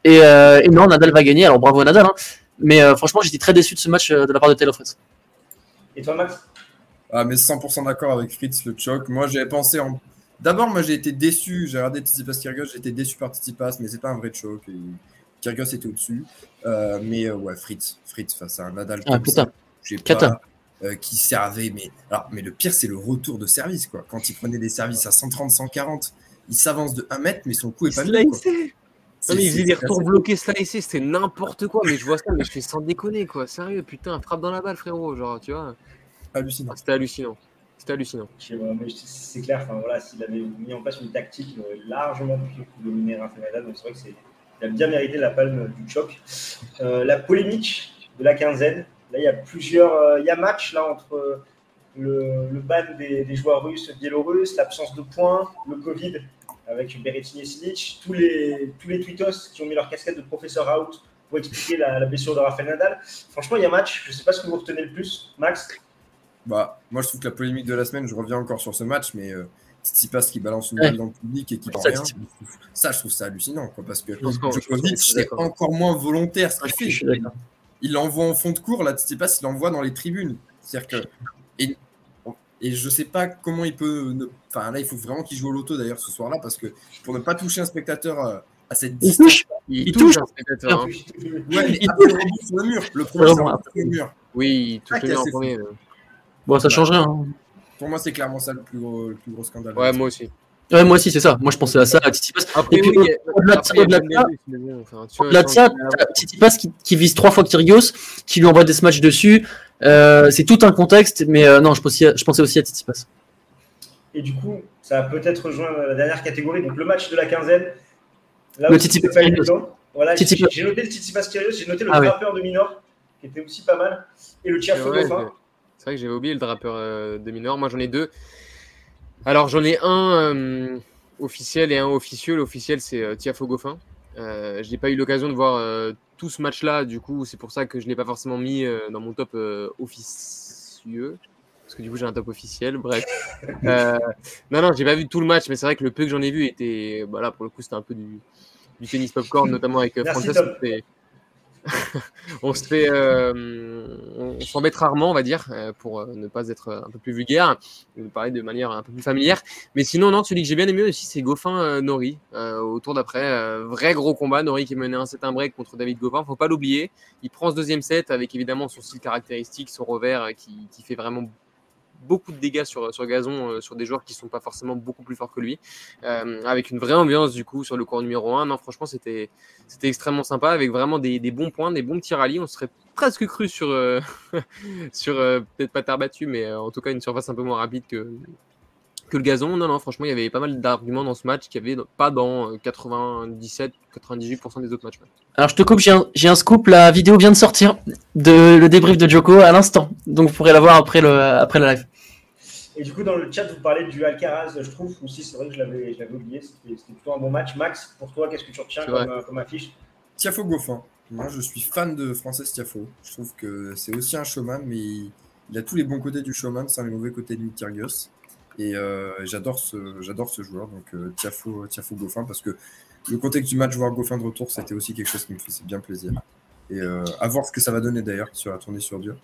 S2: Euh, et, non, Nadal va gagner. Alors bravo à Nadal. Hein. Mais euh, franchement, j'étais très déçu de ce match euh, de la part de Taylor Fritz.
S1: Et toi, Max?
S3: Ah, mais 100% d'accord avec Fritz, le choc. Moi, j'avais pensé en. D'abord, moi, j'ai été déçu. J'ai regardé Tsitsipas Kyrgios, j'ai été déçu par Tsitsipas, mais c'est pas un vrai choc. Et... Kyrgios était au-dessus. mais ouais, Fritz, Fritz face à un Nadal
S2: ah, putain.
S3: Pas, qui servait. Mais, alors, mais le pire, c'est le retour de service. Quoi. Quand il prenait des services à 130, 140, il s'avance de 1 mètre, mais son coup est pas mis.
S4: Non, mais il faisait des retours bloqués slicés, c'était n'importe quoi. Mais je vois ça, mais je fais sans déconner, quoi. Sérieux, putain, frappe dans la balle, frérot. Genre, tu vois.
S3: Hallucinant.
S4: C'était hallucinant. C'était hallucinant.
S1: C'est clair, enfin, voilà, s'il avait mis en place une tactique, il aurait largement pu dominer Rafael Nadal. Donc c'est vrai que c'est. Il a bien mérité la palme du choc. Euh, la polémique de la quinzaine. Là, il y a plusieurs. Euh, il y a match là entre le, le ban des, des, joueurs russes, biélorusses, l'absence de points, le Covid avec Berrettini et Silic, tous les, tous les tweetos qui ont mis leur casquette de professeur out pour expliquer la, blessure de Rafael Nadal. Franchement, il y a match. Je ne sais pas ce que vous retenez le plus, Max.
S3: Bah, moi, je trouve que la polémique de la semaine, je reviens encore sur ce match, mais euh, Tsitsipas qui balance une balle dans le public et qui prend rien, ça, je trouve ça hallucinant, quoi, parce que Djokovic, c'est encore moins volontaire ce qu'il fait. Il l'envoie en fond de cours, là, Tsitsipas, il l'envoie dans les tribunes. C'est-à-dire que. Et, et je sais pas comment il peut. Enfin, là, il faut vraiment qu'il joue au loto d'ailleurs ce soir-là, parce que pour ne pas toucher un spectateur euh, à cette distance.
S2: Il, touche, un
S3: spectateur. Hein. Ouais, mais il touche sur le mur. Le premier, c'est
S4: le mur. Oui, il touche le mur en premier.
S2: Bon, ça change rien. Hein.
S3: Pour moi, c'est clairement ça le plus gros, le plus gros scandale.
S4: Ouais, moi aussi.
S2: Ouais, moi aussi, c'est ça. Moi, je pensais à ça, à Titipas. Et puis, au-delà de ça, Titipas qui, qui vise trois fois Kyrgios, qui lui envoie des matchs dessus. Euh, c'est tout un contexte, mais euh, non, je pensais, je pensais aussi à Titipas.
S1: Et du coup, ça va peut-être rejoindre la dernière catégorie, donc le match de la quinzaine.
S2: Là le Titipas
S1: Voilà, j'ai noté le Titipas Kyrgios, j'ai noté le ah, de Minor, qui était aussi pas mal, et le Tiafo Dauphin.
S4: C'est vrai que j'avais oublié le drapeur euh, de mineur. Moi, j'en ai deux. Alors, j'en ai un euh, officiel et un officieux. L'officiel, c'est euh, Tiafo Goffin. je n'ai pas eu l'occasion de voir tout ce match-là. Du coup, c'est pour ça que je ne l'ai pas forcément mis dans mon top officieux. Parce que du coup, j'ai un top officiel. Bref. (laughs) non, non, j'ai pas vu tout le match, mais c'est vrai que le peu que j'en ai vu était. Voilà, bah pour le coup, c'était un peu du, du tennis popcorn, notamment avec Frances. (laughs) on se fait, euh, on s'embête rarement, on va dire, euh, pour euh, ne pas être un peu plus vulgaire, de parler de manière un peu plus familière. Mais sinon, non, celui que j'ai bien aimé aussi, c'est Goffin Nori au tour d'après. vrai gros combat, Nori qui menait un set un break contre David Goffin, faut pas l'oublier. Il prend ce deuxième set avec évidemment son style caractéristique, son revers qui, qui fait vraiment beaucoup de dégâts sur, sur gazon euh, sur des joueurs qui sont pas forcément beaucoup plus forts que lui. Euh, avec une vraie ambiance du coup sur le cours numéro 1. Non, franchement, c'était c'était extrêmement sympa avec vraiment des, des, bons points, des bons petits rallyes. On serait presque cru sur, euh, (laughs) sur peut-être pas terre battue, mais en tout cas une surface un peu moins rapide que, que le gazon. Non, non, franchement, il y avait pas mal d'arguments dans ce match qu'il n'y avait pas dans 97-98% des autres matchs.
S2: Alors, je te coupe, j'ai un, un, scoop. La vidéo vient de sortir de le débrief de Joko à l'instant. Donc, vous pourrez la voir après, le, après la live.
S1: Et du coup, dans le chat, vous parlez du Alcaraz, je trouve, aussi, c'est vrai que je l'avais oublié, c'était plutôt un bon match. Max, pour toi, qu'est-ce que tu retiens comme, comme, affiche?
S3: Tiafo Goffin. Moi, je suis fan de Frances Tiafo. Je trouve que c'est aussi un showman, mais il, a tous les bons côtés du showman, sans les mauvais côtés de Kyrgios. Et euh, j'adore ce, joueur, donc euh, Tiafo, Tiafo Goffin, parce que le contexte du match, voir Goffin de retour, c'était aussi quelque chose qui me faisait bien plaisir. Et euh, à voir ce que ça va donner d'ailleurs sur la tournée sur dur.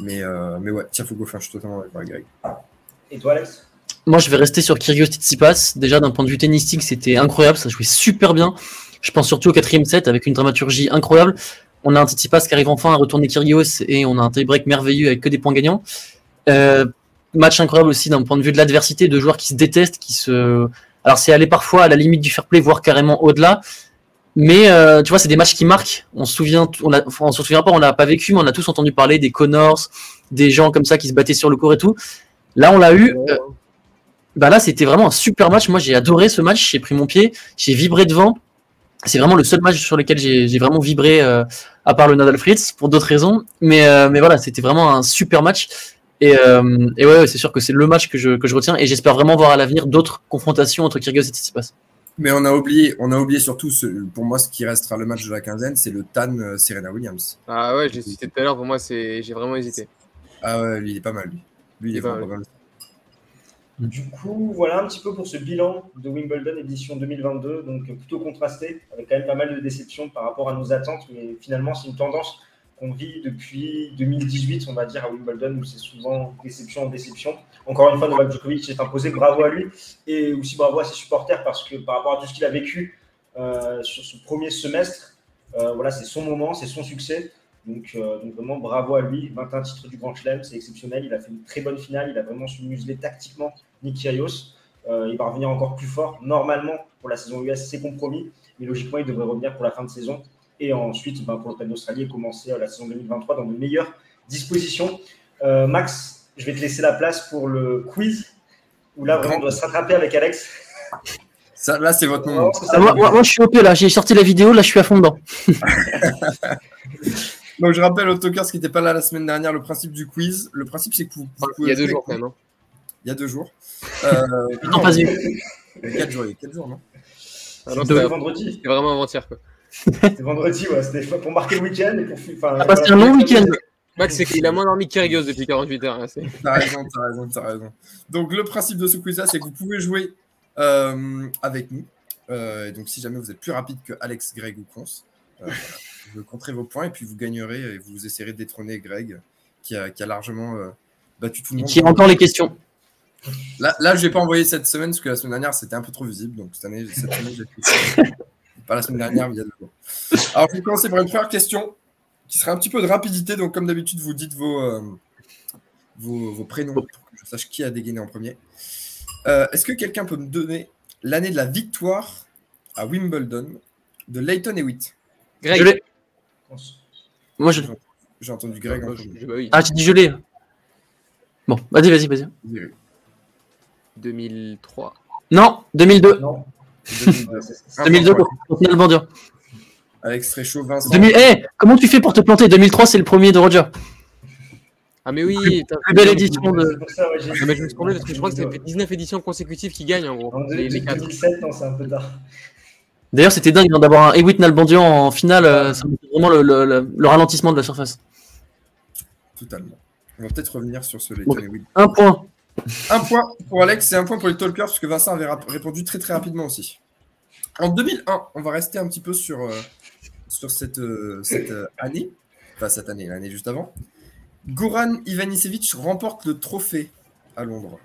S3: Mais, mais ouais, Tiafo Goffin, je suis totalement d'accord avec Greg.
S1: Et toi, Alex?
S2: Moi, je vais rester sur Kyrgios Tsitsipas. Déjà, d'un point de vue tennistique, c'était incroyable. Ça jouait super bien. Je pense surtout au quatrième set avec une dramaturgie incroyable. On a un Tsitsipas qui arrive enfin à retourner Kyrgios et on a un tie-break merveilleux avec que des points gagnants. Euh, match incroyable aussi d'un point de vue de l'adversité, de joueurs qui se détestent, qui se. Alors, c'est aller parfois à la limite du fair play, voire carrément au-delà. Mais euh, tu vois, c'est des matchs qui marquent. On se souvient, on, a, se souvient pas, on l'a pas vécu, mais on a tous entendu parler des Connors, des gens comme ça qui se battaient sur le court et tout. Là, on l'a eu. Euh, bah là, c'était vraiment un super match. Moi, j'ai adoré ce match. J'ai pris mon pied, j'ai vibré devant. C'est vraiment le seul match sur lequel j'ai vraiment vibré, euh, à part le Nadal Fritz, pour d'autres raisons. Mais, mais voilà, c'était vraiment un super match. Et, et ouais, c'est sûr que c'est le match que je, que je retiens. Et j'espère vraiment voir à l'avenir d'autres confrontations entre Kyrgios et Tsitsipas.
S3: Mais on a oublié, on a oublié surtout, ce, pour moi, ce qui restera le match de la quinzaine, c'est le Tan Serena Williams.
S4: Ah ouais, je l'ai cité tout à l'heure. Pour moi, c'est, j'ai vraiment hésité.
S3: Ah ouais, il est pas mal, lui.
S1: Du coup, voilà un petit peu pour ce bilan de Wimbledon édition 2022, donc plutôt contrasté, avec quand même pas mal de déceptions par rapport à nos attentes, mais finalement c'est une tendance qu'on vit depuis 2018, on va dire, à Wimbledon, où c'est souvent déception en déception. Encore une fois, Novak Djokovic s'est imposé, bravo à lui, et aussi bravo à ses supporters, parce que par rapport à tout ce qu'il a vécu euh, sur ce premier semestre, euh, voilà, c'est son moment, c'est son succès. Euh, donc, vraiment bravo à lui, 21 titres du Grand Chelem, c'est exceptionnel. Il a fait une très bonne finale, il a vraiment su museler tactiquement Nick Kyrgios. Euh, il va revenir encore plus fort. Normalement, pour la saison US, c'est compromis, mais logiquement, il devrait revenir pour la fin de saison. Et ensuite, ben, pour l'Open d'Australie, commencer euh, la saison 2023 dans de meilleures dispositions. Max, je vais te laisser la place pour le quiz, où là, vraiment, on doit se rattraper avec Alex.
S3: Ça, là, c'est votre moment.
S2: moi, je suis OP là. J'ai sorti la vidéo. Là, je suis à fond dedans. (laughs)
S3: Donc je rappelle aux talkers qui n'étaient pas là la semaine dernière le principe du quiz. Le principe c'est que vous,
S4: Il y a deux jours quand même.
S3: Il y a deux jours.
S2: Euh, non, pas
S3: Il y a quatre jours, il y a quatre jours, non?
S4: Ah
S1: c'était vendredi.
S4: c'était vraiment avant-hier. Quoi.
S1: C'était vendredi, ouais. C'était pour marquer le week-end et pour. Enfin,
S2: Ah bah, c'est un long week-end.
S4: Max, c'est qu'il a moins dormi que Kyrgios depuis 48 heures. hein,
S3: T'as raison, t'as raison, t'as raison. Donc, le principe de ce quiz-là, c'est que vous pouvez jouer euh, avec nous. Euh, et donc, si jamais vous êtes plus rapide que Alex, Greg ou Cons, euh, vous compterez vos points et puis vous gagnerez et vous essayerez de détrôner Greg, qui a, qui a largement euh, battu tout le
S2: Et
S3: monde.
S2: qui a encore les questions.
S3: Là, là je vais pas envoyé cette semaine parce que la semaine dernière, c'était un peu trop visible. Donc, cette année, cette semaine, j'ai fait (laughs) Pas la semaine dernière, mais il y a deux jours. Alors, je vais commencer par une première question qui sera un petit peu de rapidité. Donc, comme d'habitude, vous dites vos, euh, vos, vos prénoms pour que je sache qui a dégainé en premier. Euh, Est-ce que quelqu'un peut me donner l'année de la victoire à Wimbledon de Leighton Hewitt?
S4: Greg.
S2: Je l'ai. Moi, je.
S3: J'ai entendu Greg
S4: Moi, je- bah oui.
S2: Ah, j'ai dit je l'ai. Bon, vas-y, vas-y, vas-y.
S4: 2003.
S2: Non, 2002.
S1: Non.
S3: 2002.
S1: Ouais, c'est- c'est-
S2: 2002 pour pour Nalbandia.
S3: Alex Tréchaud, Vincent.
S2: 2000... Eh, comment tu fais pour te planter? 2003, c'est le premier de Roger.
S4: Ah, mais oui. t'as-
S2: Plus belle édition de.
S1: Ça, ouais,
S4: Ah, mais je me suis trompé parce que je crois que ça fait 19 éditions consécutives qui gagnent en gros.
S1: En
S4: Les, les quatre.
S1: 2007, non, c'est un peu tard.
S2: D'ailleurs, c'était dingue hein, d'avoir un Hewitt Nalbandian en finale. euh, ça montre vraiment le, le- le- le ralentissement de la surface.
S3: Totalement. On va peut-être revenir sur ce Hewitt.
S2: Un point.
S3: Un point pour Alex et un point pour les talkers, parce que Vincent avait répondu très très rapidement aussi. En 2001, on va rester un petit peu sur, euh, sur cette, euh, cette euh, année, enfin cette année, l'année juste avant. Goran Ivanisevic remporte le trophée à Londres.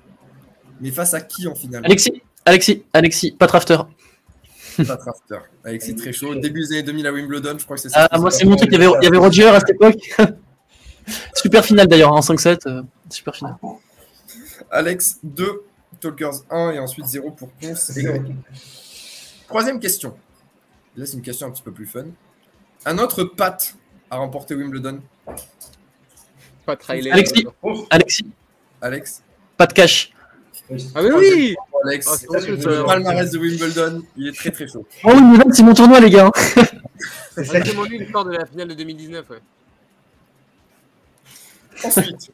S3: Mais face à qui en finale?
S2: Alexis, Alexis, Alexis, pas Rafter.
S3: Pas Rafter. Alexis très chaud. Début des années 2000 à Wimbledon, je crois que c'est ça.
S2: Ah, moi, c'est mon truc. Il y avait, Roger à cette époque. (laughs) super finale d'ailleurs, en 5-7. euh, super finale.
S3: Alex 2, Talkers 1 et ensuite 0 pour Greg. Troisième question. Là, c'est une question un petit peu plus fun. Un autre Pat a remporté Wimbledon.
S4: Pas trailer.
S2: Alexis. Alexis,
S3: Alex.
S2: pas de cash.
S4: Ah, mais oui
S3: Alex.
S4: Ah, c'est
S3: le palmarès de Wimbledon, il est très très chaud.
S2: Oh, Wimbledon, c'est mon tournoi, les gars.
S4: Racontez-moi lui l'histoire de la finale de 2019. Ouais.
S3: Ensuite,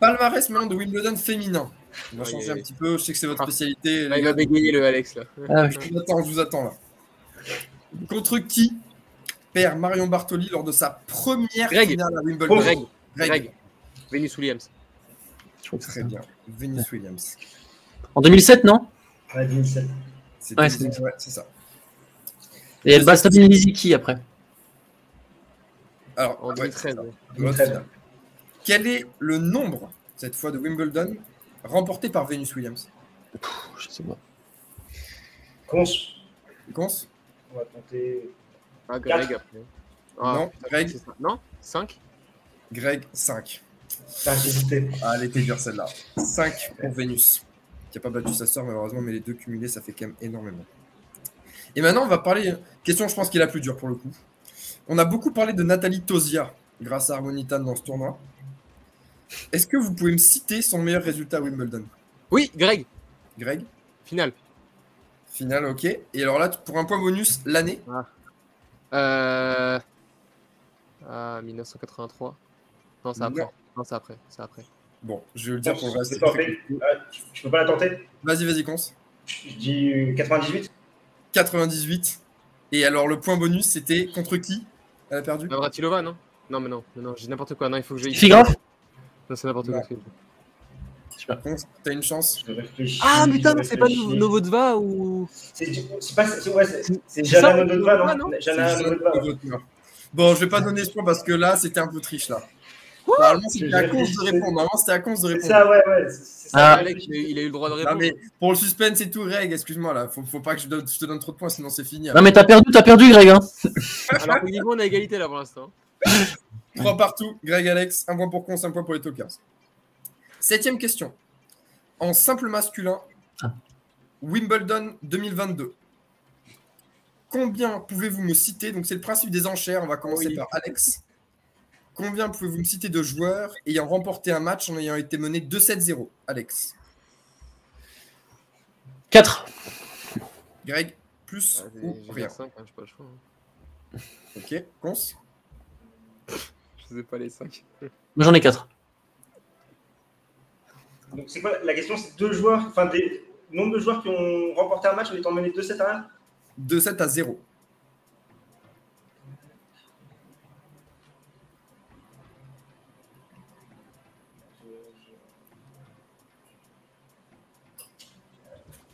S3: palmarès maintenant de Wimbledon féminin. On va changer un petit peu. Je sais que c'est votre
S4: Ah.
S3: spécialité. Les
S4: il va bégayer le Alex là.
S2: Ah, oui.
S3: Je vous attends, je vous attends là. Contre qui perd Marion Bartoli lors de sa première
S4: Greg.
S3: finale à Wimbledon?
S4: Greg.
S3: Greg.
S4: Greg. Venus Williams.
S3: Très bien. Venus Williams.
S2: En 2007, non?
S1: Ouais, 2007.
S3: C'est
S2: Ouais,
S3: ouais, ça.
S2: Et elle bat Sabine Lisicki après.
S3: Alors,
S4: En
S3: ouais,
S4: 2013.
S3: c'est ça.
S4: ouais.
S3: L'autre finale. Quel est le nombre, cette fois, de Wimbledon remporté par Venus Williams?
S2: Pff, je sais pas.
S1: Cons.
S3: Cons
S1: On va compter.
S4: Ah, Greg après. Ah,
S3: Non,
S4: putain,
S3: Greg.
S4: Non 5
S3: Greg, 5.
S1: Putain, j'ai hésité.
S3: Ah, elle était dure celle-là. 5 pour Vénus, qui n'a pas battu sa sœur malheureusement, mais les deux cumulés, ça fait quand même énormément. Et maintenant, on va parler. Question, je pense, qui est la plus dure pour le coup. On a beaucoup parlé de Nathalie Tosia grâce à Harmonitan dans ce tournoi. Est-ce que vous pouvez me citer son meilleur résultat à Wimbledon?
S4: Oui, Greg.
S3: Greg?
S4: Finale.
S3: Finale, ok. Et alors là, pour un point bonus, l'année?
S4: Euh... Ah, 1983. Non, c'est après.
S3: Non.
S4: C'est après. C'est après.
S3: Bon, je vais le dire pour le reste.
S1: C'est parfait. Ah, tu- Je peux pas la tenter?
S3: Vas-y, vas-y, Cons.
S1: Je dis euh, 98
S3: 98. Et alors, le point bonus, c'était contre qui? Elle a perdu?
S4: Navratilova, non? Non, mais non. Mais non, j'ai n'importe quoi. Non, il faut que je.
S2: Figraf
S4: Non, c'est n'importe quoi.
S3: Cons, t'as une chance.
S4: Ah, putain, c'est pas. Novodva ou.
S1: C'est c'est pas. Jana non?
S4: Non?
S1: Jana.
S3: Bon, je vais pas donner ce point parce que là, c'était un peu triche là. Normalement, c'était à cause de répondre. Normalement, c'était à cause de
S1: C'est
S3: répondre.
S1: ça, ouais, ouais. c'est- c'est ça.
S2: Ah.
S4: Alex, il a eu le droit de
S3: Non,
S4: répondre.
S3: mais pour le suspense et tout, règle, excuse-moi là. Faut, faut pas que je, donne- je te donne trop de points, sinon c'est fini.
S2: Non, mais t'as perdu, t'as perdu, Greg. Hein.
S4: Alors, au niveau, on a égalité là pour l'instant. (laughs)
S3: Trois partout. Greg, Alex, un point pour Cons, un point pour les Talkers. Septième question. En simple masculin,
S2: Ah.
S3: Wimbledon 2022. Combien pouvez-vous me citer Donc, c'est le principe des enchères. On va commencer
S4: Oui.
S3: par Alex. Combien pouvez-vous me citer de joueurs ayant remporté un match en ayant été mené 2-7-0 Alex?
S2: 4.
S3: Greg, plus
S4: Ah,
S3: ou rien?
S4: 5, hein, j'ai pas le choix. hein.
S3: Ok. Cons
S4: Je sais pas les 5.
S2: Moi, j'en ai 4.
S1: Donc, c'est quoi la question? C'est deux joueurs, enfin, des, nombre de joueurs qui ont remporté un match en étant menés 2-7 à 1
S3: 2-7 à 0.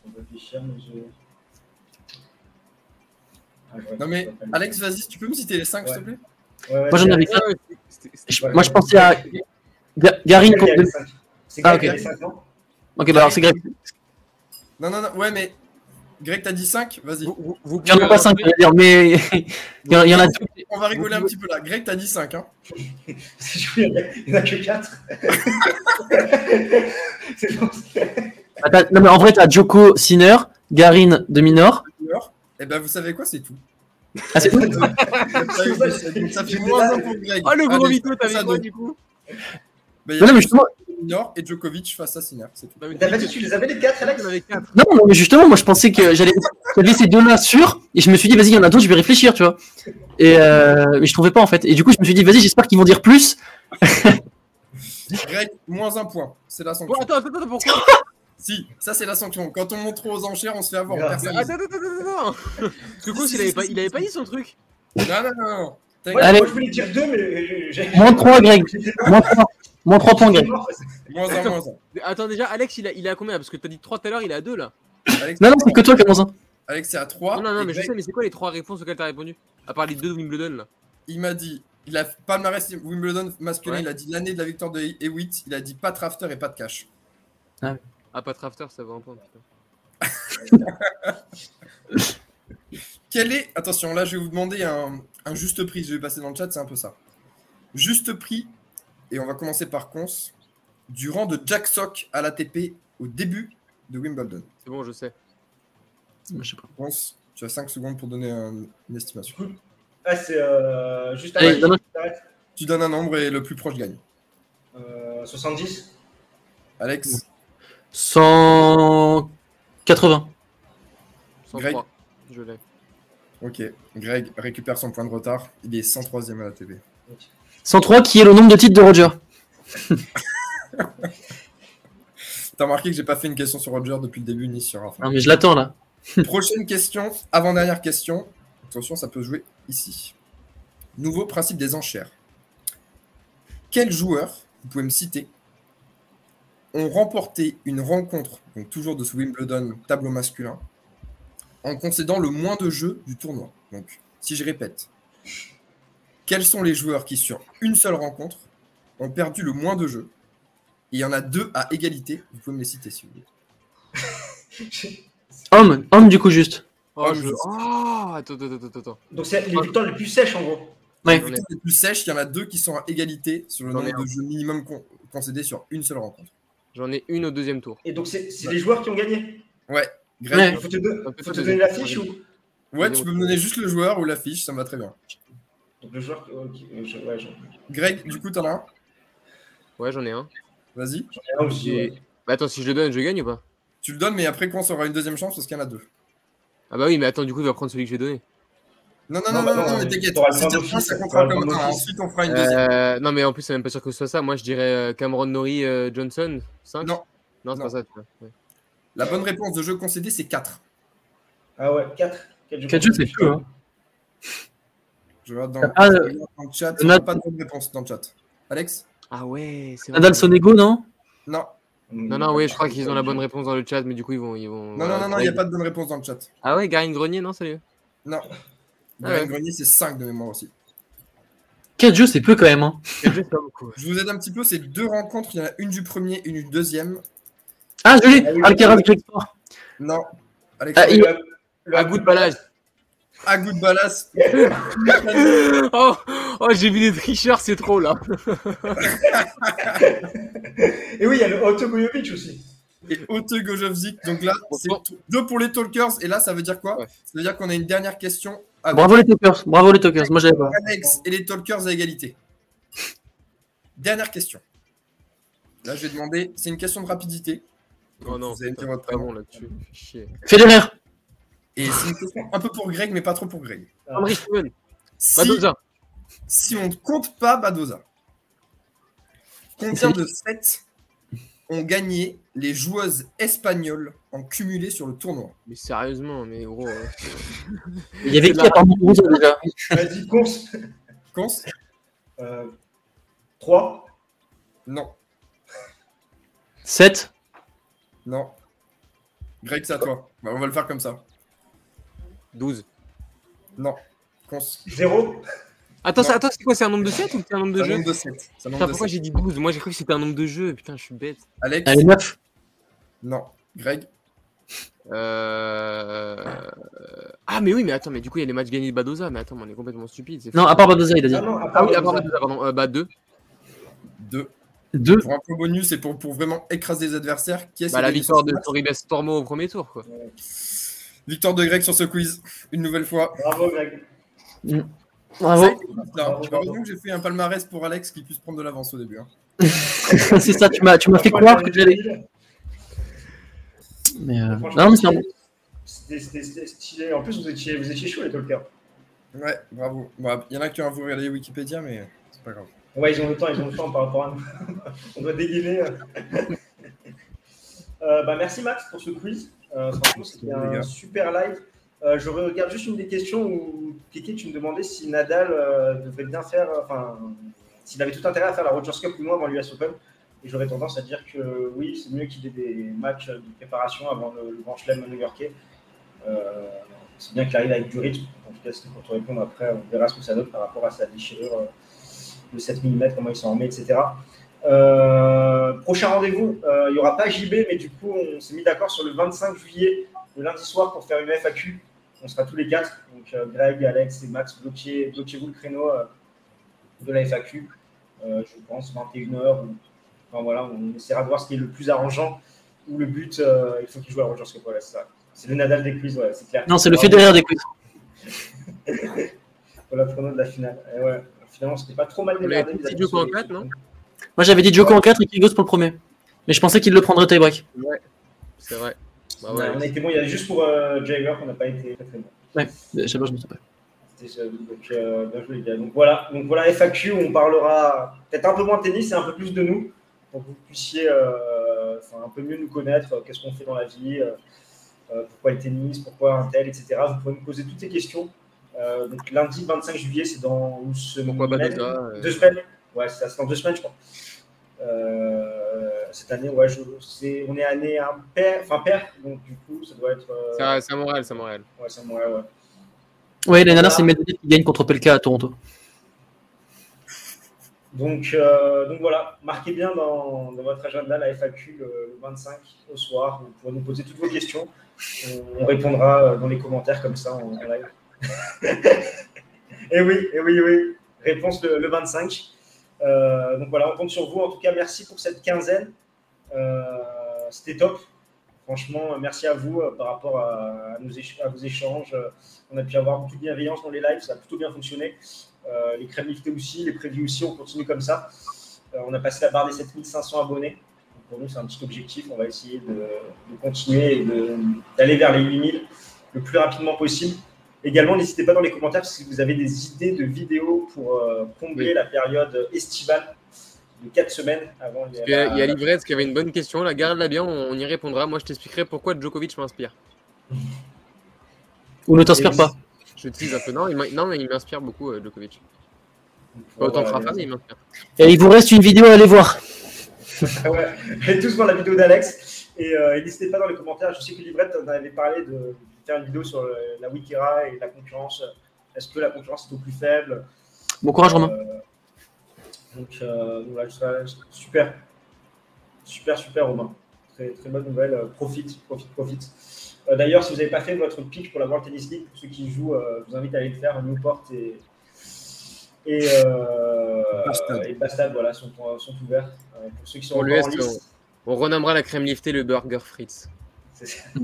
S1: On va réfléchir, mais je. Ah,
S3: Non mais. Alex, vas-y, tu peux me citer les 5 s'il te plaît?
S1: Ouais,
S2: Moi, j'en avais
S4: Ah
S2: Je- Moi, je pensais à Ga- Garin
S1: Greg, il y
S2: contre.
S1: C'est
S2: Ah,
S1: Greg qui
S2: ok.
S1: avait
S2: bah alors c'est Greg.
S3: Non, non, non, ouais, mais Greg, t'as dit 5 Vas-y.
S4: Vous, vous, vous (laughs)
S2: Il y en a pas 5,
S4: rajouter-
S2: dire, mais il y en- il y en a deux.
S3: On va rigoler un petit peu là. Greg, t'as dit 5. Hein (laughs)
S1: Il n'y en a que 4. (laughs) C'est bon.
S2: Non, mais en vrai, t'as Joko Sinner, Garin de Minor.
S3: Eh ben, vous savez quoi, c'est tout.
S2: Ah, c'est (laughs)
S3: ça fait moins 1 pour Greg.
S4: Oh le gros mytho, t'avais
S3: ça
S4: quoi du coup
S3: Bah,
S2: Non, mais justement,
S3: Minor et Djokovic face à Sinner, c'est tout.
S1: Que tu les avais les 4, Alex
S4: quatre.
S2: non, non, mais justement, moi je pensais que j'allais j'avais ces deux-là sûrs, et je me suis dit, vas-y, il y en a d'autres, je vais réfléchir, tu vois. Et euh, mais je trouvais pas en fait. Et du coup, je me suis dit, vas-y, j'espère qu'ils vont dire plus.
S3: Greg, moins 1 point. C'est la sanction.
S4: Bon, attends, attends, attends, pourquoi (laughs)
S3: Si, ça c'est la sanction. Quand on monte trop aux enchères, on se fait avoir.
S1: Grave.
S3: Personne-
S4: Attends, attends, attends, attends, Parce que Kous, il avait pas, il avait pas dit son truc
S3: Non, non, non, non. T'as-
S1: Moi,
S2: Allez.
S1: moi, je voulais dire 2, mais j'ai.
S2: Moins 3, Greg. Moins 3. Moins 3 points, Greg.
S3: Moins 1, moins 1.
S4: Attends, déjà, Alex, il a, il a combien? Parce que t'as dit 3 tout à l'heure, il est à 2 là.
S3: Alex,
S2: Non, non, c'est que toi qui as moins 1.
S3: Alex c'est à 3.
S4: Non, non, non, mais je sais, mais c'est quoi les 3 réponses auxquelles t'as répondu? À part les deux de Wimbledon là.
S3: Il m'a dit, il a palmarès Wimbledon masculin,
S4: Ouais.
S3: il a dit l'année de la victoire de Hewitt, il a dit pas de rafter et pas de cash.
S4: Ah, pas Trafter, ça va un point, putain. (laughs)
S3: Quel est, attention, là je vais vous demander un, un juste prix, je vais passer dans le chat, c'est un peu ça. Juste prix, et on va commencer par cons, du rang de Jack Sock à l'ATP au début de Wimbledon.
S4: C'est bon, je sais.
S2: Je sais pas.
S3: Cons, tu as 5 secondes pour donner un- une estimation.
S1: Ah, c'est euh, juste
S3: Tu donnes un nombre et le plus proche gagne.
S1: Euh, 70
S3: Alex,
S2: 180.
S4: 103. Je l'ai.
S3: ok. Greg récupère son point de retard, il est 103ème à l'ATP.
S2: 103, qui est le nombre de titres de Roger. (laughs)
S3: T'as remarqué que j'ai pas fait une question sur Roger depuis le début ni sur Rafa.
S2: Non, mais je l'attends là. (laughs)
S3: Prochaine question, avant-dernière question. Attention, ça peut jouer ici. Nouveau principe des enchères. Quels joueurs, vous pouvez me citer, ont remporté une rencontre, donc toujours de ce Wimbledon tableau masculin, en concédant le moins de jeux du tournoi Donc, si je répète, quels sont les joueurs qui, sur une seule rencontre, ont perdu le moins de jeux? Et il y en a deux à égalité, vous pouvez me les citer si vous voulez. (laughs)
S2: Homme, homme du coup juste.
S4: Oh, je... oh attends, attends, attends, attends.
S1: Donc, c'est les victoires les plus sèches en gros.
S2: Ouais.
S3: Les victoires les plus sèches, il y en a deux qui sont à égalité sur le nombre de jeux minimum con- concédés sur une seule rencontre.
S4: J'en ai une au deuxième tour.
S1: Et donc, c'est c'est les joueurs qui ont gagné.
S3: Ouais,
S1: Il
S3: Greg,
S1: faut te, don-
S4: Un peu
S1: faut te donner
S4: deuxième.
S1: l'affiche ou?
S3: Ouais, tu peux me donner juste le joueur ou l'affiche, ça me va très bien.
S1: Donc, le joueur. ok, euh, je- ouais, j'en
S3: Greg, du coup, t'en as un?
S4: Ouais, j'en ai un.
S3: Vas-y.
S1: ouais.
S4: Bah, attends, si je le donne, je gagne ou pas?
S3: Tu le donnes, mais après, quand on aura une deuxième chance, parce qu'il y en a deux.
S4: Ah bah oui, mais attends, du coup, il va prendre celui que j'ai donné.
S3: Non, non,
S1: Non,
S3: non, non, mais t'inquiète. Si un, ça comptera comme un. Ensuite, on fera une deuxième.
S4: Euh, non, mais en plus, c'est même pas sûr que ce soit ça. Moi, je dirais euh, Cameron Norrie euh, Johnson. 5
S3: Non.
S4: Non, c'est
S3: Non.
S4: pas ça, tu vois. Ouais.
S3: La bonne réponse de jeu concédé, c'est 4.
S1: Ah ouais, 4.
S2: 4 jeux, c'est peu. Hein.
S3: Je regarde dans,
S2: Ah,
S3: je regarde dans le chat. Il n'y a pas de bonne réponse dans le chat. Alex?
S4: Ah ouais, c'est.
S2: Nadal Sonego, non?
S3: Non.
S4: Non, non, oui, je crois qu'ils ont la bonne réponse dans le chat, mais du coup, ils vont. Ils vont
S3: Non, non, non, non, il n'y a pas de bonne réponse dans le chat.
S4: Ah ouais, Garine Grenier, non, salut.
S3: Non. Brian
S4: ouais.
S3: Grenier, c'est 5 de mémoire aussi.
S2: 4 jeux, c'est peu quand même. Hein.
S4: C'est pas beaucoup.
S3: Je vous aide un petit peu, c'est deux rencontres, il y en a une du premier, une du deuxième.
S2: Ah, je l'ai
S1: Ah oui,
S2: Alcaraz, Sport.
S3: Non. Alex,
S2: Ah, il-
S1: Le- le-
S4: À goût de balage.
S3: à goût de ballast. (laughs)
S4: Oh, oh j'ai vu des tricheurs, c'est trop là. (laughs)
S1: Et oui, il y a le Otto Gojovic aussi.
S3: et Gojovzik. Donc là, c'est
S4: Bon.
S3: deux pour les talkers. Et là, ça veut dire quoi?
S4: Ouais.
S3: Ça veut dire qu'on a une dernière question avec
S2: Bravo les Talkers. Bravo les Talkers. Moi, j'avais pas.
S3: Alex et les talkers à égalité. Dernière question. Là, je vais demander, c'est une question de rapidité.
S4: Oh non,
S3: votre
S4: pas bon là-dessus.
S2: Federer.
S3: Et c'est une question un peu pour Greg, mais pas trop pour Greg.
S4: André Steven.
S3: Si,
S4: Badoza.
S3: si on ne compte pas Badoza, combien de sets ont gagné les joueuses espagnoles en cumulé sur le tournoi
S4: Mais sérieusement, mais gros. euh,
S2: Il y avait qui à part déjà
S1: Vas-y, Cons.
S3: Cons
S1: Euh, 3.
S3: Non,
S2: 7
S3: non. Greg, c'est à toi. Bah, on va le faire comme ça.
S4: 12.
S3: Non. Cons.
S1: 0.
S4: Attends,
S3: Non.
S4: attends, c'est quoi C'est un nombre de 7 ou c'est un nombre de jeux
S3: nombre de 7. C'est un nombre
S4: Putain, pourquoi j'ai dit 12 Moi j'ai cru que c'était un nombre de jeux. Putain, je suis bête.
S3: Alex
S2: Allez, 9
S3: Non. Greg
S4: Euh... Ah, mais oui, mais attends, mais du coup, il y a les matchs gagnés de Badoza. Mais attends, mais on est complètement stupide. fou.
S2: Non, à part Badoza, il a dit.
S1: Ah non, à
S4: Ah
S1: part
S4: oui, à part
S1: Badoza.
S4: Pardon. Euh, bah, 2.
S3: 2.
S2: 2
S3: Pour un point bonus et pour, pour vraiment écraser les adversaires, qui est-ce
S4: Bah, la victoire de Toribes Stormo au premier tour, quoi.
S3: Victoire de Greg sur ce quiz, une nouvelle fois.
S1: Bravo, Greg.
S3: A
S2: Bravo.
S3: que j'ai fait un palmarès pour Alex qui puisse prendre de l'avance au début. hein. (laughs)
S2: c'est ça, tu m'as tu m'as fait croire que j'allais. Mais euh,
S1: Franchement,
S2: non, mais c'est un-
S1: c'était stylé. En plus, vous étiez, vous étiez chaud, les talkers.
S3: Ouais, bravo. Bon, Il y en a qui ont un peu regardé Wikipédia, mais c'est pas grave.
S1: Ouais, ils ont le temps, ils ont le temps par rapport à nous. (laughs) On doit dégainer. euh. (laughs) Euh, bah, merci Max pour ce quiz. Euh, franchement, c'était
S3: Les
S1: un
S3: gars.
S1: super live. Euh, je regarde juste une des questions où Kéké, tu me demandais si Nadal euh, devrait bien faire, enfin, s'il avait tout intérêt à faire la Rogers Cup ou non avant l'US Open. J'aurais tendance à dire que oui, c'est mieux qu'il ait des matchs de préparation avant le, Grand Chelem new-yorkais. Euh, c'est bien qu'il arrive avec du rythme. En tout cas, c'était pour te répondre. Après, on verra ce que ça donne par rapport à sa déchirure euh, de 7 mm, comment il s'en remet, etc. Euh, prochain rendez-vous, il n'y aura pas JB, mais du coup, on s'est mis d'accord sur le 25 juillet, le lundi soir, pour faire une FAQ. On sera tous les quatre, donc Greg, Alex et Max, bloquez, bloquez-vous le créneau de la FAQ. Je pense 21h. Ou... Enfin voilà, on essaiera de voir ce qui est le plus arrangeant. Ou le but, euh, il faut qu'il joue à Rogers Cup. Voilà, c'est ça. C'est le Nadal des quiz, ouais, c'est clair.
S2: Non, c'est le Federer des quiz.
S1: Pour la prono de la finale. Et ouais, finalement, c'était pas trop mal démerdé.
S4: dit Djoko
S1: de
S4: en
S1: ceux-
S4: quatre, non
S2: Moi, j'avais dit Joko en 4 et Kyrgios pour le premier. Mais je pensais qu'il le prendrait tie-break.
S4: C'est vrai. Bah
S1: On
S4: ouais.
S1: a, on a été bon, il y a juste pour euh, Jagger qu'on n'a pas été très très bon.
S2: Ouais, pas, je me souviens pas.
S1: Donc, euh, bien joué les gars. Donc voilà, donc voilà FAQ, on parlera peut-être un peu moins de tennis et un peu plus de nous, pour que vous puissiez euh, enfin, un peu mieux nous connaître, euh, qu'est-ce qu'on fait dans la vie, euh, pourquoi le tennis, pourquoi un tel, etc. Vous pouvez nous poser toutes ces questions. Euh, donc lundi 25 juillet, c'est dans une semaine.
S4: Euh,
S1: Deux semaines Ouais, c'est dans deux semaines, je crois. Euh, cette année, ouais, je, on est année impair, enfin pair, donc du coup, ça doit être. euh,
S4: C'est à- à Montréal, c'est à Montréal.
S1: ouais, c'est moi, ouais.
S2: Ouais, l'année dernière, c'est Medvedev qui gagne contre Pelka à Toronto.
S1: Donc, euh, donc voilà, marquez bien dans, votre agenda la FAQ le, le 25 au soir. Vous pourrez nous poser toutes vos questions. On, on répondra euh, dans les commentaires comme ça en, live. (laughs) et oui, et oui, oui. Réponse le, le 25. Euh, donc voilà, on compte sur vous. En tout cas, merci pour cette quinzaine. Euh, C'était top. Franchement, merci à vous euh, par rapport à, nos à vos échanges. Euh, On a pu avoir beaucoup de bienveillance dans les lives, ça a plutôt bien fonctionné. Euh, les crèmes liftées aussi, les prévus aussi, on continue comme ça. Euh, on a passé la barre des 7500 abonnés. Donc pour nous, c'est un petit objectif. On va essayer de, de continuer et d'aller vers les 8000 le plus rapidement possible. Également, n'hésitez pas dans les commentaires si vous avez des idées de vidéos pour euh, combler
S4: Oui.
S1: la période estivale de 4 semaines avant les-
S4: Il y a, il y a Livrette qui avait une bonne question. La garde-la bien, on, on y répondra. Moi, je t'expliquerai pourquoi Djokovic m'inspire.
S2: Ou ne t'inspire pas.
S4: Un peu. Non, il non il m'inspire beaucoup, euh, Djokovic. Pas autant que Rafa, mais il m'inspire.
S2: Et il vous reste une vidéo à aller voir. (laughs)
S1: Ouais. Allez tous voir la vidéo d'Alex. Et, euh, et n'hésitez pas dans les commentaires. Je sais que Livrette en avait parlé de faire une vidéo sur euh, la Wikira et la concurrence. Est-ce que la concurrence est au plus faible?
S2: Bon courage, Romain.
S1: Euh, donc, euh, voilà, ça- super. Super, super, Romain. Très, très bonne nouvelle. Euh, Profite, profite, profite. Euh, D'ailleurs, si vous n'avez pas fait votre pick pour la World Tennis League, pour ceux qui jouent, euh, je vous invite à aller le faire. Newport et, et, euh,
S3: Bastad.
S1: et Bastad voilà, sont, sont ouverts. Euh, pour ceux qui sont
S4: Pour
S1: en lice.
S4: On renommera la crème liftée le burger Fritz.
S1: C'est ça. (laughs)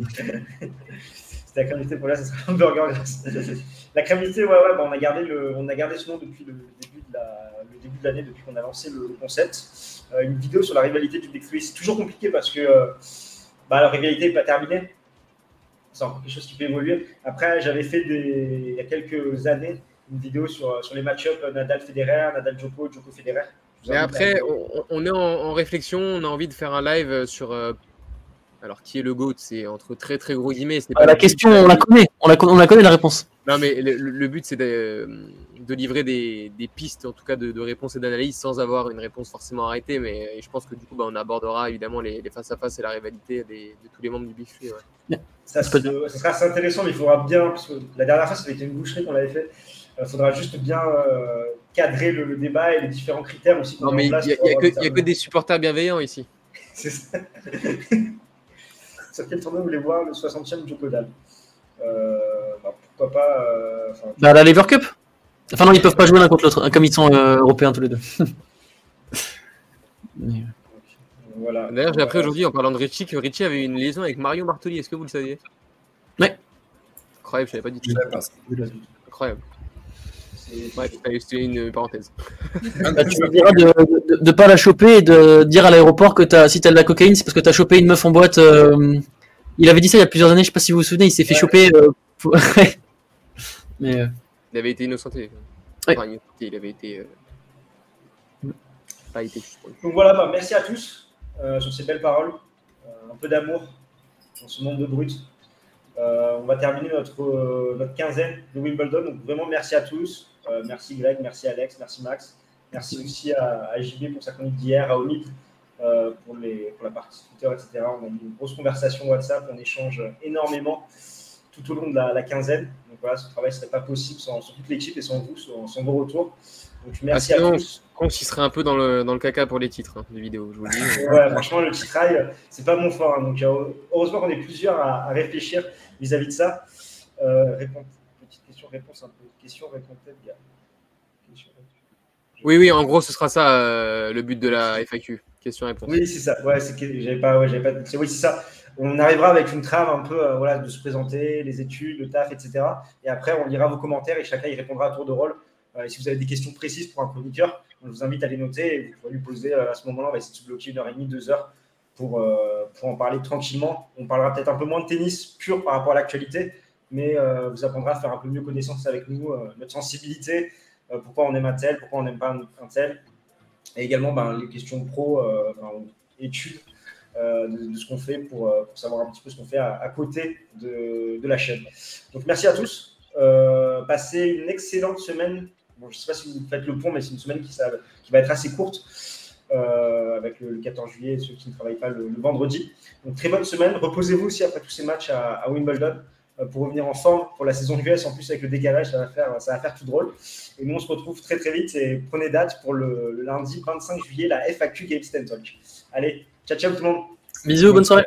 S1: C'est la crème liftée pour là, ça sera un burger. (laughs) La crème liftée, ouais, ouais, bah, on, a gardé le, on a gardé ce nom depuis le début de la- le début de l'année, depuis qu'on a lancé le, le concept. Euh, une vidéo sur la rivalité du Big Three. C'est toujours compliqué parce que euh, bah, la rivalité n'est pas terminée. C'est encore quelque chose qui peut évoluer. Après, j'avais fait des, il y a quelques années une vidéo sur, sur les match-ups Nadal-Federer, Nadal-Djoko, Djoko-Federer.
S4: Mais après, on, on est en, en réflexion, on a envie de faire un live sur. euh, alors, qui est le GOAT C'est entre très très gros guillemets. c'est
S2: Ah,
S4: pas
S2: la question, on la connaît. On la, on la connaît la réponse.
S4: Non, mais le, le but, c'est de, de livrer des, des pistes, en tout cas de, de réponses et d'analyses, sans avoir une réponse forcément arrêtée. Mais je pense que du coup, bah, on abordera évidemment les, les face-à-ce et la rivalité des- de tous les membres du Big ouais.
S1: Ça, sera assez intéressant, mais il faudra bien, parce que la dernière fois, ça avait été une boucherie qu'on avait fait. Il faudra juste bien euh, cadrer le, le débat et les différents critères aussi.
S4: Non, mais il n'y a, y a que- il y a
S1: des
S4: que des supporters bienveillants ici. (laughs)
S1: C'est ça. Sur quel tournoi vous voulez voir le 60e Joko Dal euh, bah, Pourquoi pas euh,
S2: Bah, la Lever Cup Enfin, non, ils peuvent pas jouer l'un contre l'autre, comme ils sont euh, européens tous les deux.
S1: Voilà.
S4: D'ailleurs, j'ai appris aujourd'hui, en parlant de Richie, que Richie avait une liaison avec Mario Martoli. Est-ce que vous le saviez?
S2: Ouais.
S4: Incroyable, je savais pas du tout. Incroyable. Bref, c'était une parenthèse.
S2: bah, tu me diras de, de pas la choper et de dire à l'aéroport que as, si t'as de la cocaïne, c'est parce que t'as chopé une meuf en boîte. euh, Il avait dit ça il y a plusieurs années, je sais pas si vous vous souvenez, il s'est fait
S1: Ouais.
S2: choper. euh, (laughs) pour- Mais euh,
S4: Il avait été innocenté.
S2: Ouais.
S4: Enfin, innocenté, il avait été. euh, Pas été.
S1: Donc voilà, bah, merci à tous euh, sur ces belles paroles. Euh, un peu d'amour dans ce monde de brut. Euh, on va terminer notre, euh, notre quinzaine de Wimbledon. Donc vraiment merci à tous. Euh, merci Greg, merci Alex, merci Max. Merci aussi à, à JB pour sa chronique d'hier, à Omid euh, pour, les, pour la partie Twitter, etc. On a eu une grosse conversation WhatsApp, on échange énormément tout au long de la, la quinzaine. Donc voilà, ce travail ne serait pas possible sans, sans toute l'équipe et sans vous, sans, sans vos retours. Donc merci
S4: Ah,
S1: à
S4: sinon,
S1: tous.
S4: Con, il serait un peu dans le, dans le caca pour les titres hein, de vidéo, je vous le dis. (laughs)
S1: Ouais, franchement, le titrail, c'est pas mon fort. hein. donc, euh, heureusement qu'on est plusieurs à, à réfléchir vis-à-vis de ça. Euh, réponse, petite question-réponse, un peu. Question-réponse, peut-être, gars. Question-réponse.
S4: Oui, oui, en gros, ce sera ça euh, le but de la FAQ. Question-réponse.
S1: Oui, c'est ça. Ouais, c'est j'avais pas, ouais, pas. Oui, c'est ça. On arrivera avec une trame un peu, euh, voilà, de se présenter, les études, le taf, etc. Et après, on lira vos commentaires et chacun y répondra à tour de rôle. Euh, et si vous avez des questions précises pour un chroniqueur, on vous invite à les noter et vous pourrez lui poser euh, à ce moment-là. On va essayer de se bloquer une heure et demie, deux heures pour, pour en parler tranquillement. On parlera peut-être un peu moins de tennis pur par rapport à l'actualité, mais vous apprendra à faire un peu mieux connaissance avec nous, notre sensibilité, pourquoi on aime un tel, pourquoi on n'aime pas un, tel. Et également ben, les questions pro, enfin, études euh, de, ce qu'on fait pour, euh, pour savoir un petit peu ce qu'on fait à, côté de, la chaîne. Donc merci à tous. Euh, passez une excellente semaine. Bon, je ne sais pas si vous faites le pont, mais c'est une semaine qui, va être assez courte avec le, le 14 juillet et ceux qui ne travaillent pas le, vendredi. Donc très bonne semaine. Reposez-vous aussi après tous ces matchs à, Wimbledon pour revenir en forme pour la saison US. En plus avec le décalage, ça va faire, ça va faire tout drôle. Et nous on se retrouve très très vite et prenez date pour le, le lundi 25 juillet la FAQ Game Stand Talk. Allez, ciao ciao tout le monde.
S2: bisous, bonne soirée.